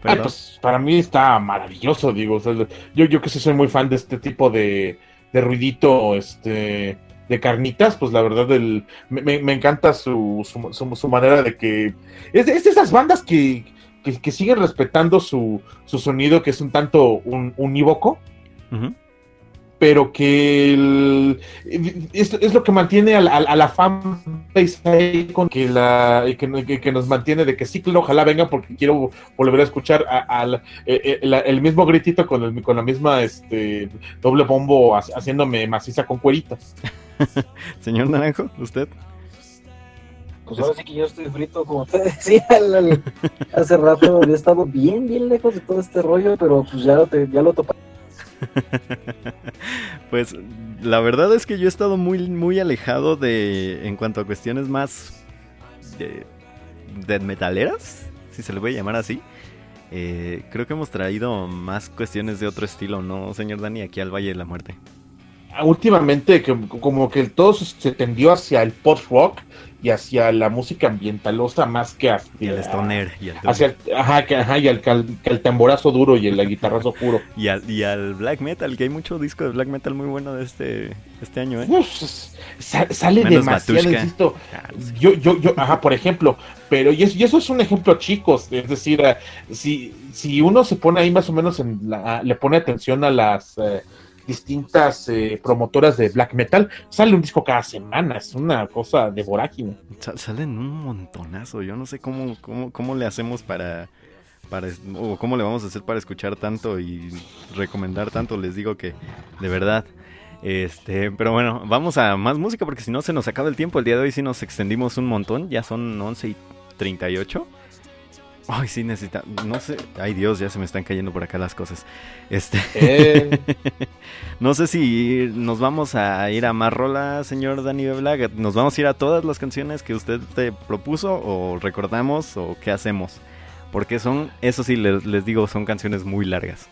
Ay, pues para mí está maravilloso, digo. O sea, yo, yo que sí soy muy fan de este tipo de, de ruidito, este, de carnitas, pues la verdad el, me, me encanta su, su, su, su, manera de que es de, es de esas bandas que, que, que, siguen respetando su, su sonido, que es un tanto un, unívoco. Uh -huh pero que el, es, es, lo que mantiene a la, a la fanbase ahí con que la que, que, nos mantiene de que sí, ojalá venga porque quiero volver a escuchar al el, el, mismo gritito con, el, con la misma este doble bombo haciéndome maciza con cueritas. Señor Naranjo, ¿usted? Pues ahora sí que yo estoy frito, como te decía hace rato, he estado bien, bien lejos de todo este rollo, pero pues ya lo, te, ya lo topé. pues la verdad es que yo he estado muy, muy alejado de, en cuanto a cuestiones más de, metaleras, si se le puede llamar así. Eh, creo que hemos traído más cuestiones de otro estilo, ¿no, señor Dani? Aquí al Valle de la Muerte. Últimamente, que, como que todo se tendió hacia el post-rock y hacia la música ambientalosa más que hacia y el stoner y el hacia el, ajá, que, ajá, y al el tamborazo duro y el guitarrazo puro. Y al, y al black metal que hay mucho disco de black metal muy bueno de este este año ¿eh? Uf, sale Menos demasiado insisto. Yo yo yo ajá por ejemplo pero y eso, y eso es un ejemplo chicos es decir uh, si si uno se pone ahí más o menos en la, le pone atención a las uh, distintas eh, promotoras de black metal, sale un disco cada semana, es una cosa de vorágine. Salen un montonazo, yo no sé cómo, cómo, cómo le hacemos para, para, o cómo le vamos a hacer para escuchar tanto y recomendar tanto, les digo que de verdad. Este, pero bueno, vamos a más música porque si no se nos acaba el tiempo. El día de hoy sí nos extendimos un montón, ya son 11 y 38. Ay, sí, necesita. No sé. Ay, Dios, ya se me están cayendo por acá las cosas. Este. Eh. no sé si nos vamos a ir a más rola, señor Dani Black. ¿Nos vamos a ir a todas las canciones que usted te propuso? ¿O recordamos? ¿O qué hacemos? Porque son, eso sí, les, les digo, son canciones muy largas.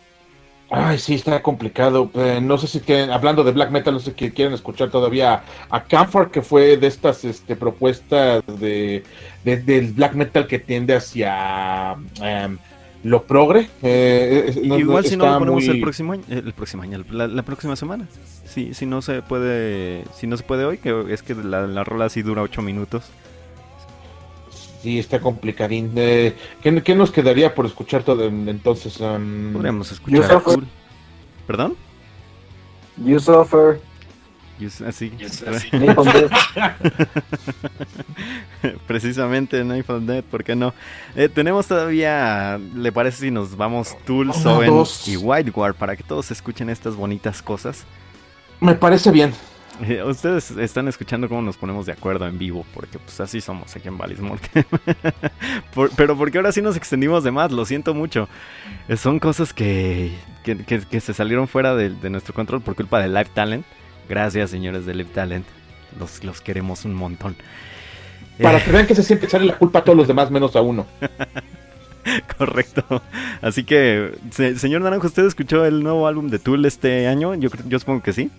Ay, sí, está complicado. Eh, no sé si quieren, hablando de black metal, no sé si quieren escuchar todavía a Camphor, que fue de estas este, propuestas de, de, del black metal que tiende hacia um, lo progre. Eh, no, Igual no, si no lo ponemos muy... el próximo año, el próximo año, la, la, próxima semana. Sí, si no se puede, si no se puede hoy, que es que la, la rola sí dura ocho minutos. Sí, está complicadín. Eh, ¿qué, ¿qué, nos quedaría por escuchar todo entonces? Um, Podríamos escuchar cool. ¿Perdón? You suffer. You, así. You Precisamente Knife of Death, ¿por qué no? Eh, tenemos todavía, ¿le parece si nos vamos Tool, Soen y White War para que todos escuchen estas bonitas cosas? Me parece bien. Ustedes están escuchando cómo nos ponemos de acuerdo en vivo, porque pues así somos aquí en Valis Morte. Por, pero porque ahora sí nos extendimos de más, lo siento mucho. Son cosas que, que, que, que se salieron fuera de, de, nuestro control por culpa de Live Talent. Gracias, señores de Live Talent. Los, los queremos un montón. Para que vean que se siente echarle la culpa a todos los demás menos a uno. Correcto. Así que, señor Naranjo, ¿usted escuchó el nuevo álbum de Tool este año? Yo, yo supongo que sí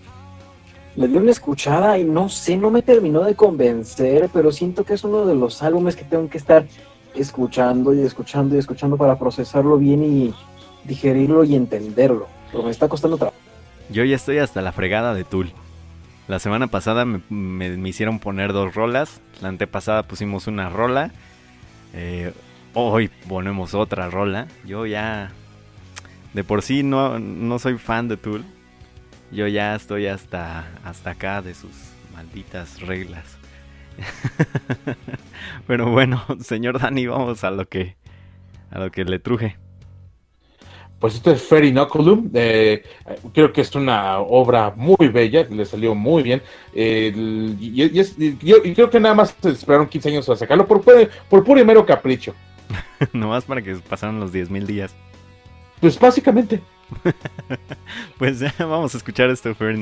le di una escuchada y no sé, no me terminó de convencer, pero siento que es uno de los álbumes que tengo que estar escuchando y escuchando y escuchando para procesarlo bien y digerirlo y entenderlo. Pero me está costando trabajo. Yo ya estoy hasta la fregada de Tool. La semana pasada me, me, hicieron poner dos rolas. La antepasada pusimos una rola. Eh, hoy ponemos otra rola. Yo ya. De por sí no, no soy fan de Tool Yo ya estoy hasta, hasta acá de sus malditas reglas. Pero bueno, señor Dani, vamos a lo que a lo que le truje. Pues esto es Fairy Inoculum. Eh, creo que es una obra muy bella, le salió muy bien. Eh, y, y, es, y, yo, y creo que nada más esperaron 15 años a sacarlo por, por puro y mero capricho. Nomás para que pasaran los 10.000 días. Pues básicamente. pues ya vamos a escuchar esto Fairy.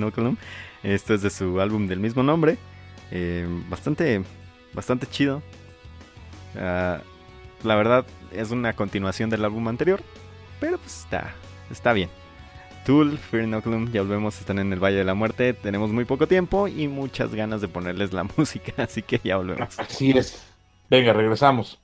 Esto es de su álbum del mismo nombre. Eh, bastante, bastante chido. Uh, la verdad es una continuación del álbum anterior. Pero pues está, está bien. Tool, Fear Inoculum, ya volvemos, están en el Valle de la Muerte. Tenemos muy poco tiempo y muchas ganas de ponerles la música, así que ya volvemos. Así es. Venga, regresamos.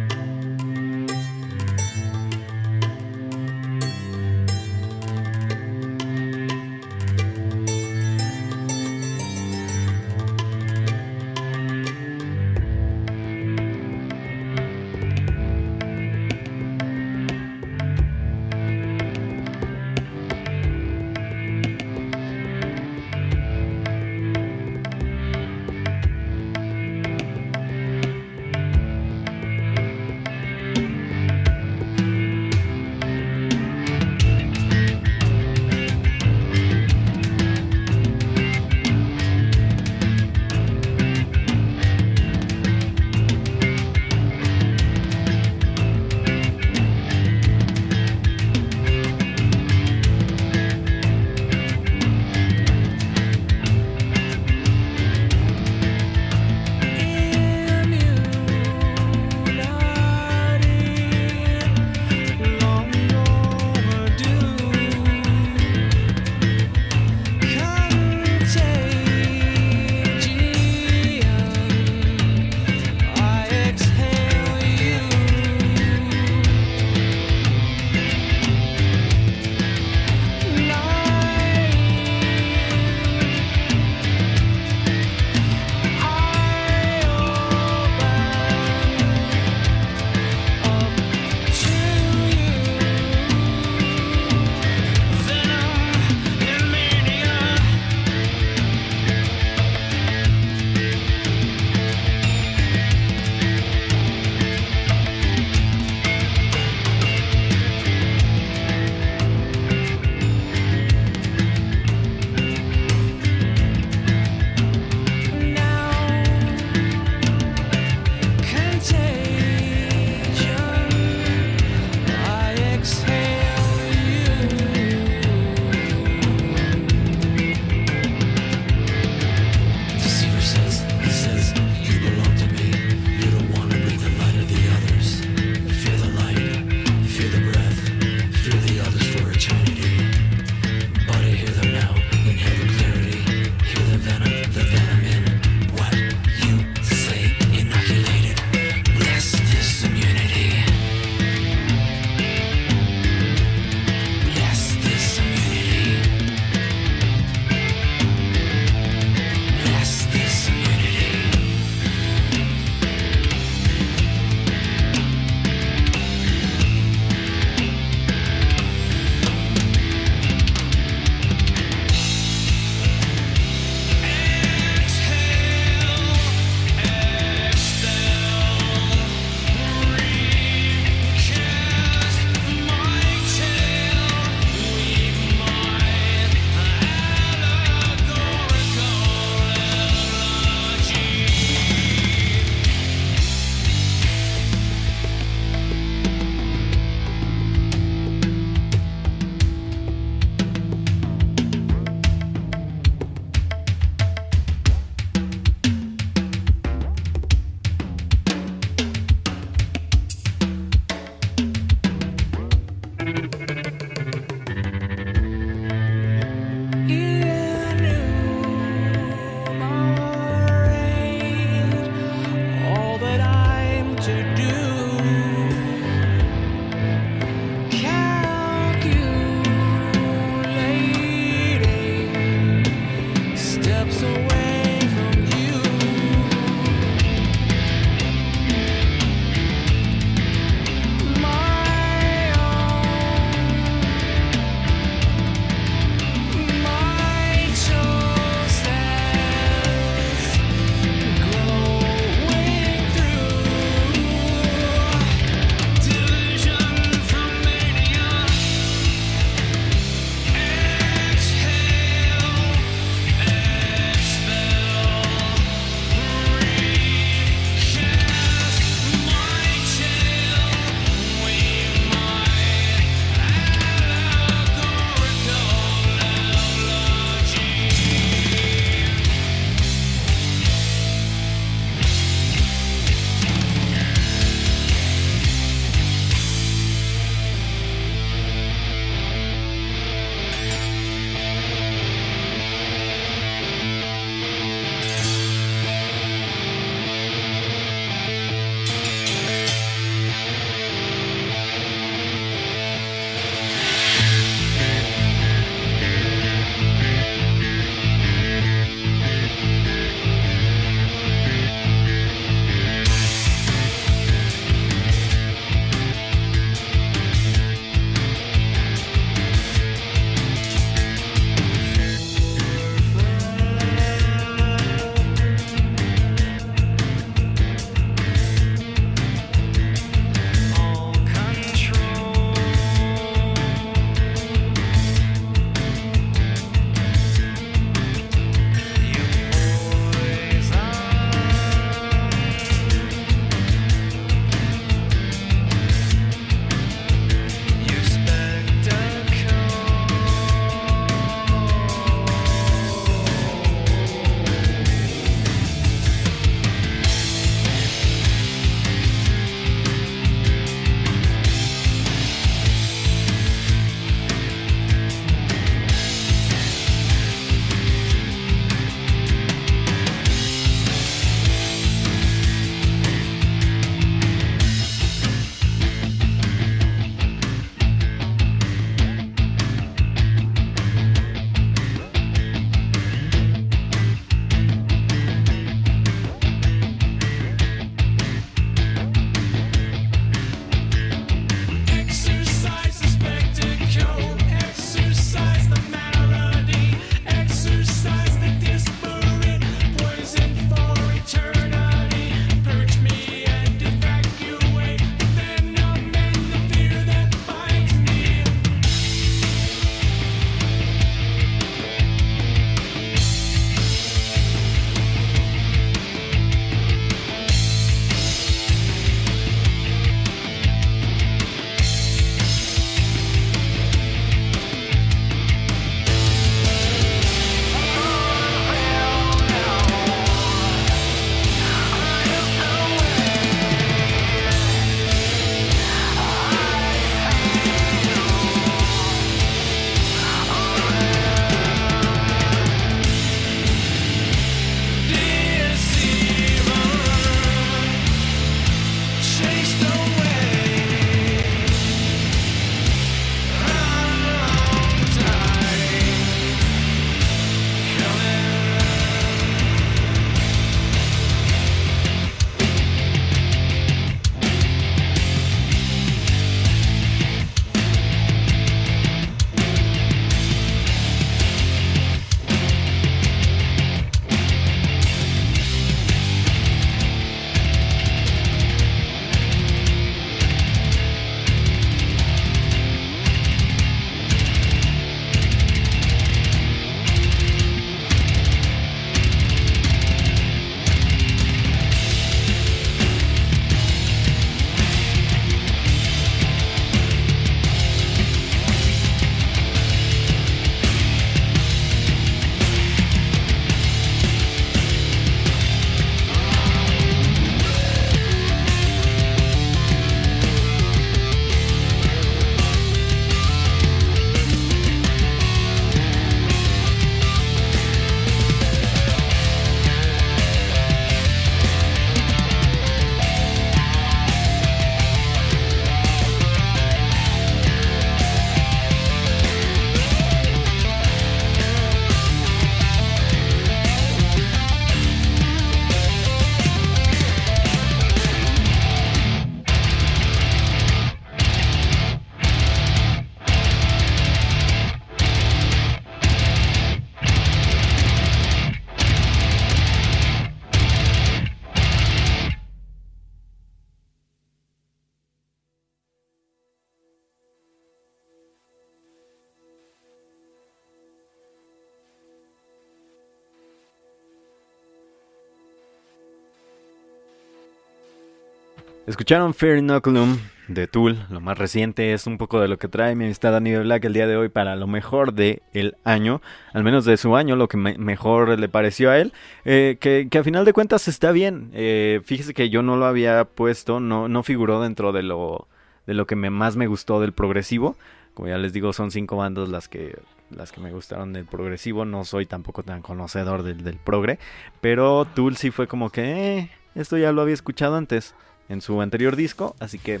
Escucharon Fair Inoculum de Tool, lo más reciente, es un poco de lo que trae mi amistad Danny Black el día de hoy para lo mejor del el año, al menos de su año, lo que mejor le pareció a él, eh, que, que, a final de cuentas está bien. Eh, fíjese que yo no lo había puesto, no, no figuró dentro de lo, de lo que me, más me gustó del progresivo. Como ya les digo, son cinco bandas las que las que me gustaron del progresivo. No soy tampoco tan conocedor del, del progre. Pero Tool sí fue como que, eh, esto ya lo había escuchado antes en su anterior disco. Así que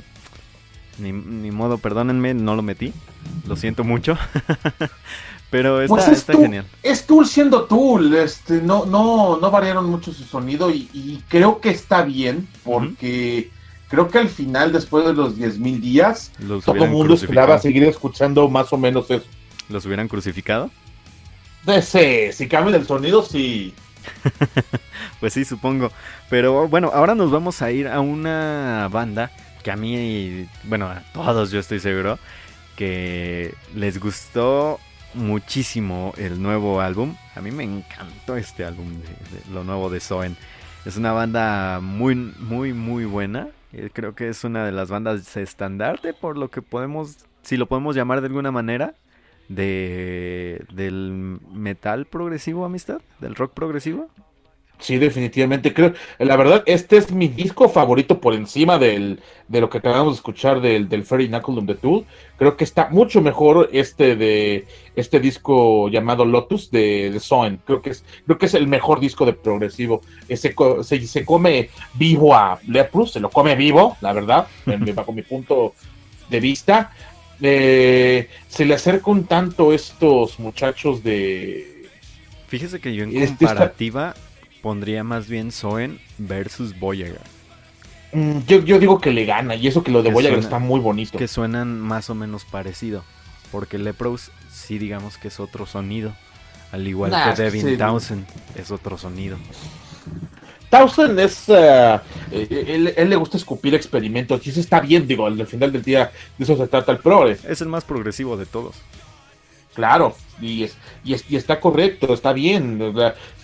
ni, modo, perdónenme, no lo metí. Lo siento mucho. Pero está, pues está genial. Es Tool siendo Tool. Este, no, no, no variaron mucho su sonido y, creo que está bien porque creo que al final, después de los 10.000 días, todo el mundo esperaba seguir escuchando más o menos eso. ¿Los hubieran crucificado? De si cambian el sonido, sí. pues sí, supongo. Pero bueno, ahora nos vamos a ir a una banda que a mí, bueno, a todos yo estoy seguro, que les gustó muchísimo el nuevo álbum. A mí me encantó este álbum, lo nuevo de Soen. Es una banda muy, muy, muy buena. Eh, creo que es una de las bandas estandarte, por lo que podemos, si lo podemos llamar de alguna manera, de del metal progresivo, amistad, del rock progresivo. Sí, definitivamente. Creo, la verdad, este es mi disco favorito por encima del, de lo que acabamos de escuchar del, del Fairy Knuckle de Tool. Creo que está mucho mejor este de este disco llamado Lotus de, de Soen. Creo que es, creo que es el mejor disco de progresivo. Ese, se, se come vivo a Leprus, se lo come vivo, la verdad, bajo mi punto de vista. Eh, se le acercan tanto estos muchachos de. Fíjese que yo en este comparativa pondría más bien Soen versus Voyager. Mm, yo, digo que le gana, y eso que lo de Voyager está muy bonito. Que suenan más o menos parecido. Porque Lepros sí digamos que es otro sonido. Al igual que Devin Townsend es otro sonido. Townsend es. Uh, él, le gusta escupir experimentos. Y eso está bien, digo, al final del día de eso se trata el progres. Es el más progresivo de todos. Claro, y, es, y, está correcto, está bien.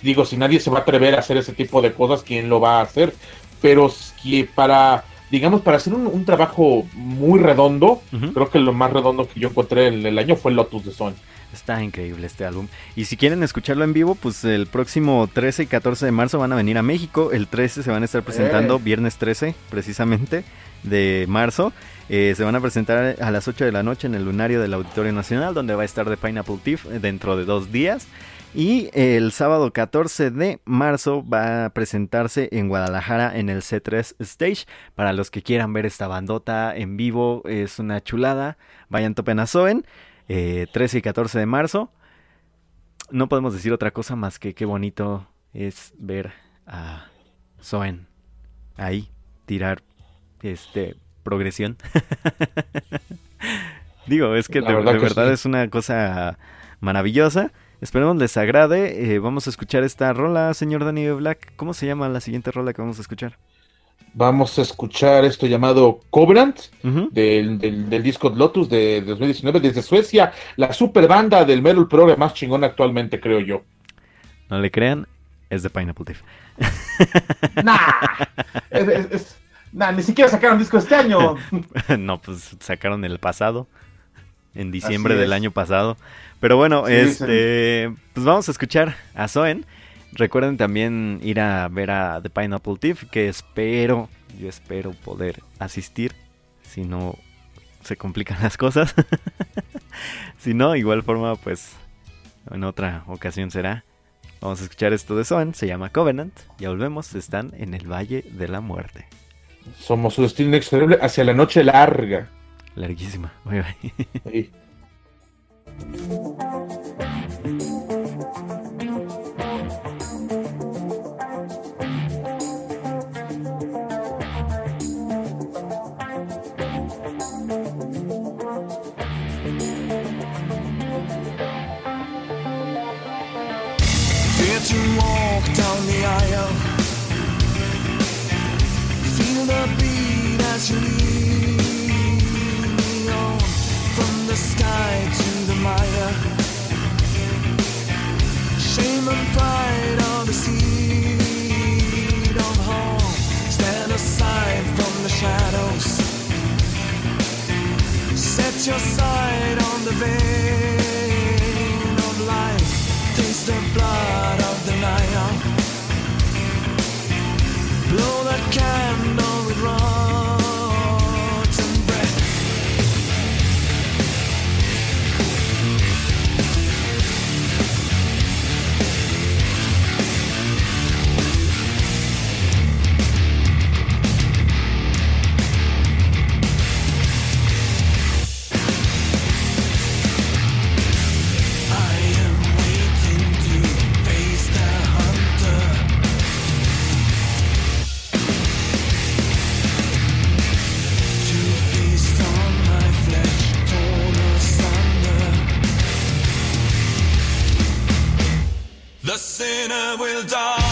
Digo, si nadie se va a atrever a hacer ese tipo de cosas, ¿quién lo va a hacer? Pero que para, digamos, para hacer un, trabajo muy redondo, creo que lo más redondo que yo encontré en el año fue Lotus de Sony. Está increíble este álbum. Y si quieren escucharlo en vivo, pues el próximo 13 y 14 de marzo van a venir a México. El 13 se van a estar presentando, eh. viernes 13 precisamente de marzo. Eh, se van a presentar a las 8 de la noche en el lunario del Auditorio Nacional, donde va a estar The Pineapple Thief dentro de dos días. Y el sábado 14 de marzo va a presentarse en Guadalajara en el C3 Stage. Para los que quieran ver esta bandota en vivo, es una chulada. Vayan topen a Soen. 13 y 14 de marzo. No podemos decir otra cosa más que qué bonito es ver a Soen ahí tirar este progresión. Digo, es que de, verdad, es una cosa maravillosa. Esperemos les agrade. Eh, vamos a escuchar esta rola, señor Danny Black. ¿Cómo se llama la siguiente rola que vamos a escuchar? Vamos a escuchar esto llamado Cobrant del, disco Lotus de, 2019 desde Suecia, la super banda del metal progre más chingón actualmente, creo yo. No le crean, es de Pineapple Thief. nah, es, ni siquiera sacaron disco este año. no, pues sacaron el pasado. En diciembre del año pasado. Pero bueno, este. Pues vamos a escuchar a Zoen. Recuerden también ir a ver a The Pineapple Thief. Que espero, yo espero poder asistir. Si no se complican las cosas. si no, igual forma, pues en otra ocasión será. Vamos a escuchar esto de Zoen. Se llama Covenant. Ya volvemos. Están en el Valle de la Muerte. Somos su destino inexorable hacia la noche larga. Larguísima. Bye bye. Your side on the vein of life. Taste the blood of the lion. Blow the candle. sinner will die.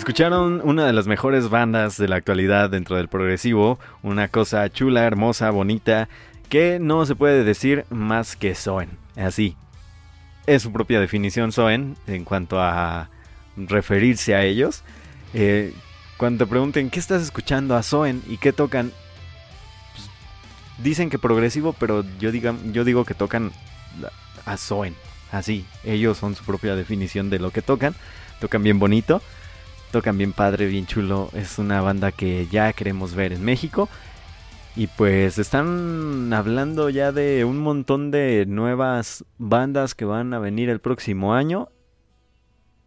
Escucharon una de las mejores bandas de la actualidad dentro del progresivo, una cosa chula, hermosa, bonita, que no se puede decir más que Soen. Así. Es su propia definición Soen en cuanto a referirse a ellos. Eh, cuando te pregunten qué estás escuchando a Soen y qué tocan, pues, dicen que progresivo, pero yo, yo digo que tocan a Soen. Así, ellos son su propia definición de lo que tocan. Tocan bien bonito, tocan bien padre, bien chulo. Es una banda que ya queremos ver en México. Y pues están hablando ya de un montón de nuevas bandas que van a venir el próximo año.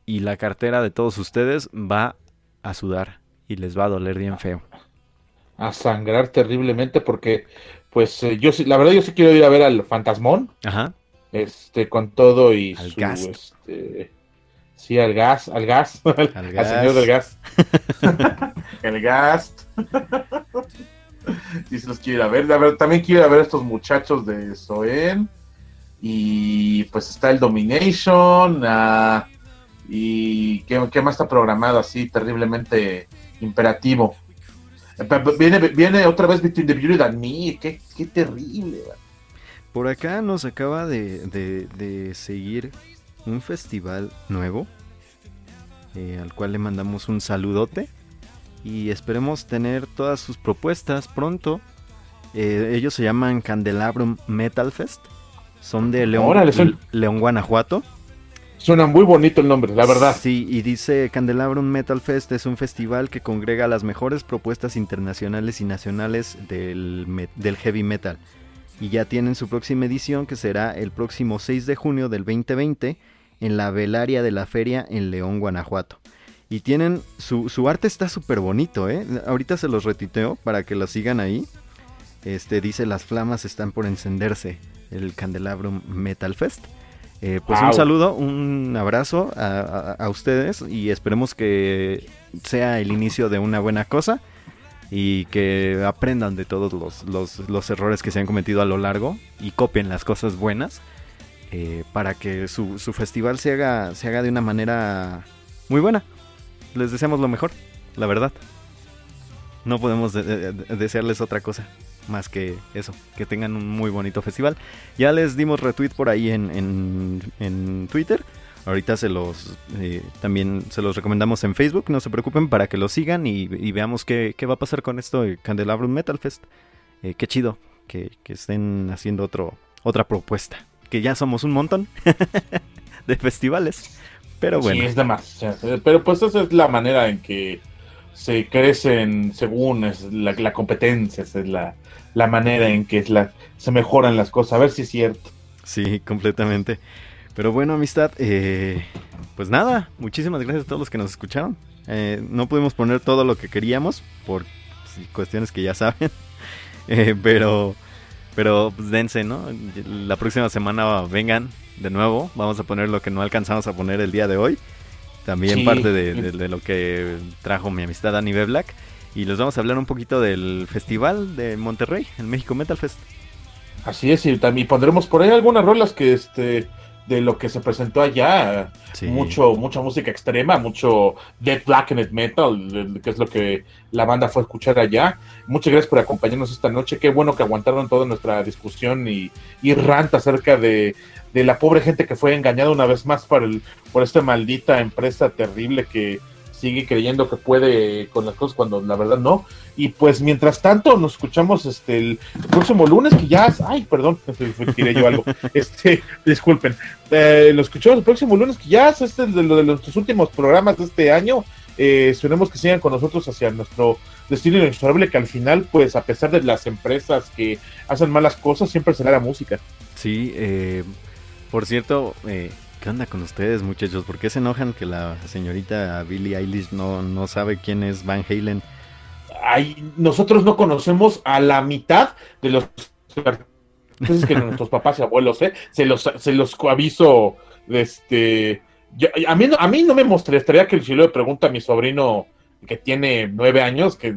Y la cartera de todos ustedes va a sudar y les va a doler bien feo. A sangrar terriblemente porque, pues, eh, yo la verdad yo sí quiero ir a ver al Fantasmón, Ajá. este, con todo y Al su, este, sí, al gas, al gas, al, Al al señor del gas. el gas. sí, se los quiero ir a ver. La verdad, también quiero ir a ver a estos muchachos de Soen. Y pues está el Domination. ah, y ¿qué, qué más está programado así terriblemente imperativo. Eh, Viene, viene otra vez Between the Beauty and Me. Qué, qué terrible. Por acá nos acaba de, de- de seguir un festival nuevo, eh, al cual le mandamos un saludote y esperemos tener todas sus propuestas pronto. Eh, ellos se llaman Candelabrum Metal Fest, son de León, Órale, son- León, Guanajuato. Suena muy bonito el nombre, la verdad. Sí, y dice Candelabrum Metal Fest es un festival que congrega las mejores propuestas internacionales y nacionales del, del heavy metal. Y ya tienen su próxima edición que será el próximo 6 de junio del 2020 en la velaria de la feria en León, Guanajuato. Y tienen, su, su arte está súper bonito, ¿eh? Ahorita se los retiteo para que lo sigan ahí. Este dice las flamas están por encenderse, el Candelabrum Metal Fest. Eh, pues un saludo, un abrazo a, a- a ustedes y esperemos que sea el inicio de una buena cosa y que aprendan de todos los, los- los errores que se han cometido a lo largo y copien las cosas buenas eh, para que su, su festival se haga, se haga de una manera muy buena. Les deseamos lo mejor, la verdad. No podemos de- de- de- desearles otra cosa más que eso, que tengan un muy bonito festival. Ya les dimos retweet por ahí en, en- en Twitter. Ahorita se los eh, también se los recomendamos en Facebook, no se preocupen para que lo sigan y, veamos qué, qué va a pasar con esto de Candelabrum Metal Fest. Eh, qué chido que, que estén haciendo otro, otra propuesta. Que ya somos un montón de festivales. Pero bueno. Sí, es demasiado. Pero pues esa es la manera en que se crecen según es la, la competencia, esa es la, la manera en que es la, se mejoran las cosas. A ver si es cierto. Sí, completamente. Pero bueno, amistad, eh, pues nada, muchísimas gracias a todos los que nos escucharon. Eh, no pudimos poner todo lo que queríamos por cuestiones que ya saben. Eh, pero, pero pues dense, ¿no? La próxima semana vengan de nuevo. Vamos a poner lo que no alcanzamos a poner el día de hoy. También Sí. parte de, de- de lo que trajo mi amistad Annie Black. Y les vamos a hablar un poquito del festival de Monterrey, el México Metal Fest. Así es, y también pondremos por ahí algunas rolas que este de lo que se presentó allá. Sí. Mucho, mucha música extrema, mucho Dead Blackened Metal, que es lo que la banda fue a escuchar allá. Muchas gracias por acompañarnos esta noche. Qué bueno que aguantaron toda nuestra discusión y, y rant acerca de, de la pobre gente que fue engañada una vez más por, el, por esta maldita empresa terrible que sigue creyendo que puede con las cosas cuando la verdad no. Y pues mientras tanto nos escuchamos este el próximo lunes que ya, ay, perdón, tiré yo algo. Este, disculpen. Eh, lo escuchamos el próximo lunes que ya es este de, lo de nuestros últimos programas de este año. Eh, esperemos que sigan con nosotros hacia nuestro destino inexorable que al final, pues a pesar de las empresas que hacen malas cosas, siempre será la música. Sí, eh, por cierto, eh, ¿qué onda con ustedes, muchachos? ¿Por qué se enojan que la señorita Billie Eilish no, no sabe quién es Van Halen? Ay, nosotros no conocemos a la mitad de los artistas que nuestros papás y abuelos, ¿eh? Se los, se los aviso, este... yo- a, mí no, a mí no me mostraría que si le pregunta a mi sobrino que tiene nueve años, que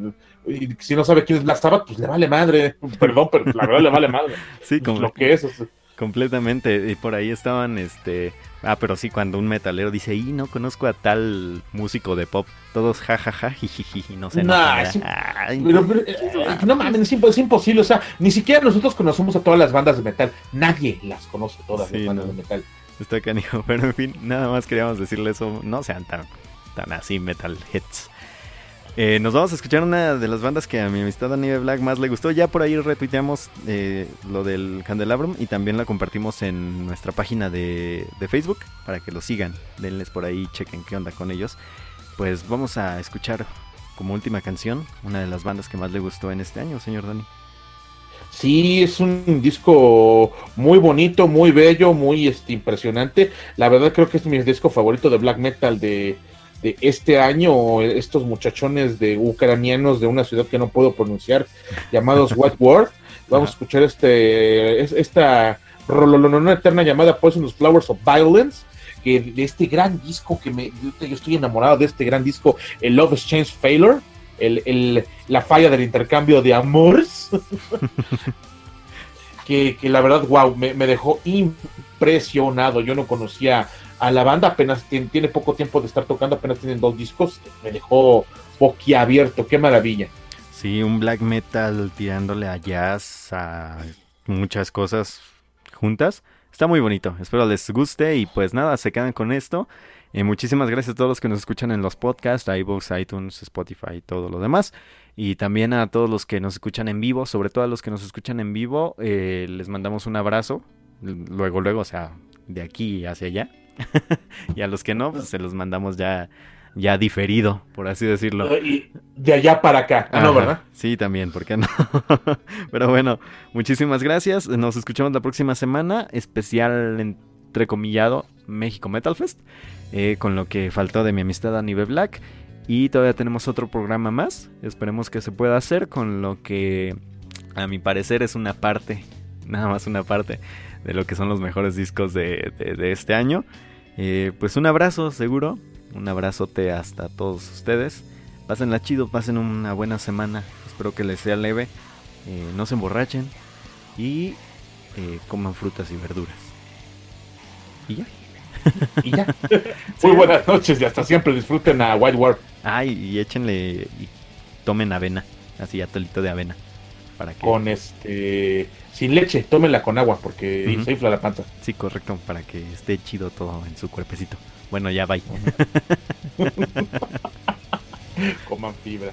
si no sabe quién es Black Sabbath, pues le vale madre. Perdón, pero la verdad le vale madre. Sí, como lo que es. es- Completamente. Y por ahí estaban, este... Ah, pero sí, cuando un metalero dice, y no conozco a tal músico de pop, todos jajaja, jijiji, no sé. no, Nah, nada. Ay, Pero, pero, eh, no mames, es, es imposible. O sea, ni siquiera nosotros conocemos a todas las bandas de metal. Nadie las conoce todas Sí, las bandas no. de metal. Está canijo, pero en fin, nada más queríamos decirle eso. No sean tan, tan así metal hits. Eh, nos vamos a escuchar una de las bandas que a mi amistad Anive Black más le gustó. Ya por ahí retuiteamos eh, lo del Candelabrum y también la compartimos en nuestra página de, de Facebook para que lo sigan. Denles por ahí, chequen qué onda con ellos. Pues vamos a escuchar como última canción una de las bandas que más le gustó en este año, señor Dani. Sí, es un disco muy bonito, muy bello, muy este, impresionante. La verdad creo que es mi disco favorito de black metal de, de este año. Estos muchachones de ucranianos de una ciudad que no puedo pronunciar, llamados White World. Vamos a escuchar este es- esta rololonona eterna llamada Poisonous Flowers of Violence. Que de este gran disco que me yo estoy enamorado de este gran disco, el Love Exchange Failure, el, el- la falla del intercambio de amores. que, que la verdad, wow, me, me dejó impresionado. Yo no conocía a la banda, apenas tiene, poco tiempo de estar tocando, apenas tienen dos discos. Me dejó boquiabierto, qué maravilla. Sí, un black metal tirándole a jazz, a muchas cosas juntas. Está muy bonito, espero les guste y pues nada, se quedan con esto. Eh, muchísimas gracias a todos los que nos escuchan en los podcasts, iVoox, iTunes, Spotify y todo lo demás. Y también a todos los que nos escuchan en vivo, sobre todo a los que nos escuchan en vivo, eh, les mandamos un abrazo. Luego, luego, o sea, de aquí hacia allá. y a los que no, pues se los mandamos ya, ya diferido, por así decirlo. Y de allá para acá. Ah, no, ¿verdad? Sí, también, ¿por qué no? Pero bueno, muchísimas gracias. Nos escuchamos la próxima semana. Especial entrecomillado México Metal Fest. eh, con lo que faltó de mi amistad a nivel Black. Y todavía tenemos otro programa más. Esperemos que se pueda hacer con lo que a mi parecer es una parte, nada más una parte de lo que son los mejores discos de, de- de este año. Eh, pues un abrazo seguro. Un abrazote hasta todos ustedes. Pásenla chido, pasen una buena semana. Espero que les sea leve. eh, no se emborrachen. Y eh, coman frutas y verduras. Y ya. Y ya. Muy buenas noches y hasta siempre disfruten a White War. Ay, y échenle y tomen avena. Así atolito de avena. Para que... Con este. Sin leche, tómenla con agua porque se infla la panza. Sí, correcto, para que esté chido todo en su cuerpecito. Bueno, ya bye. Coman fibra.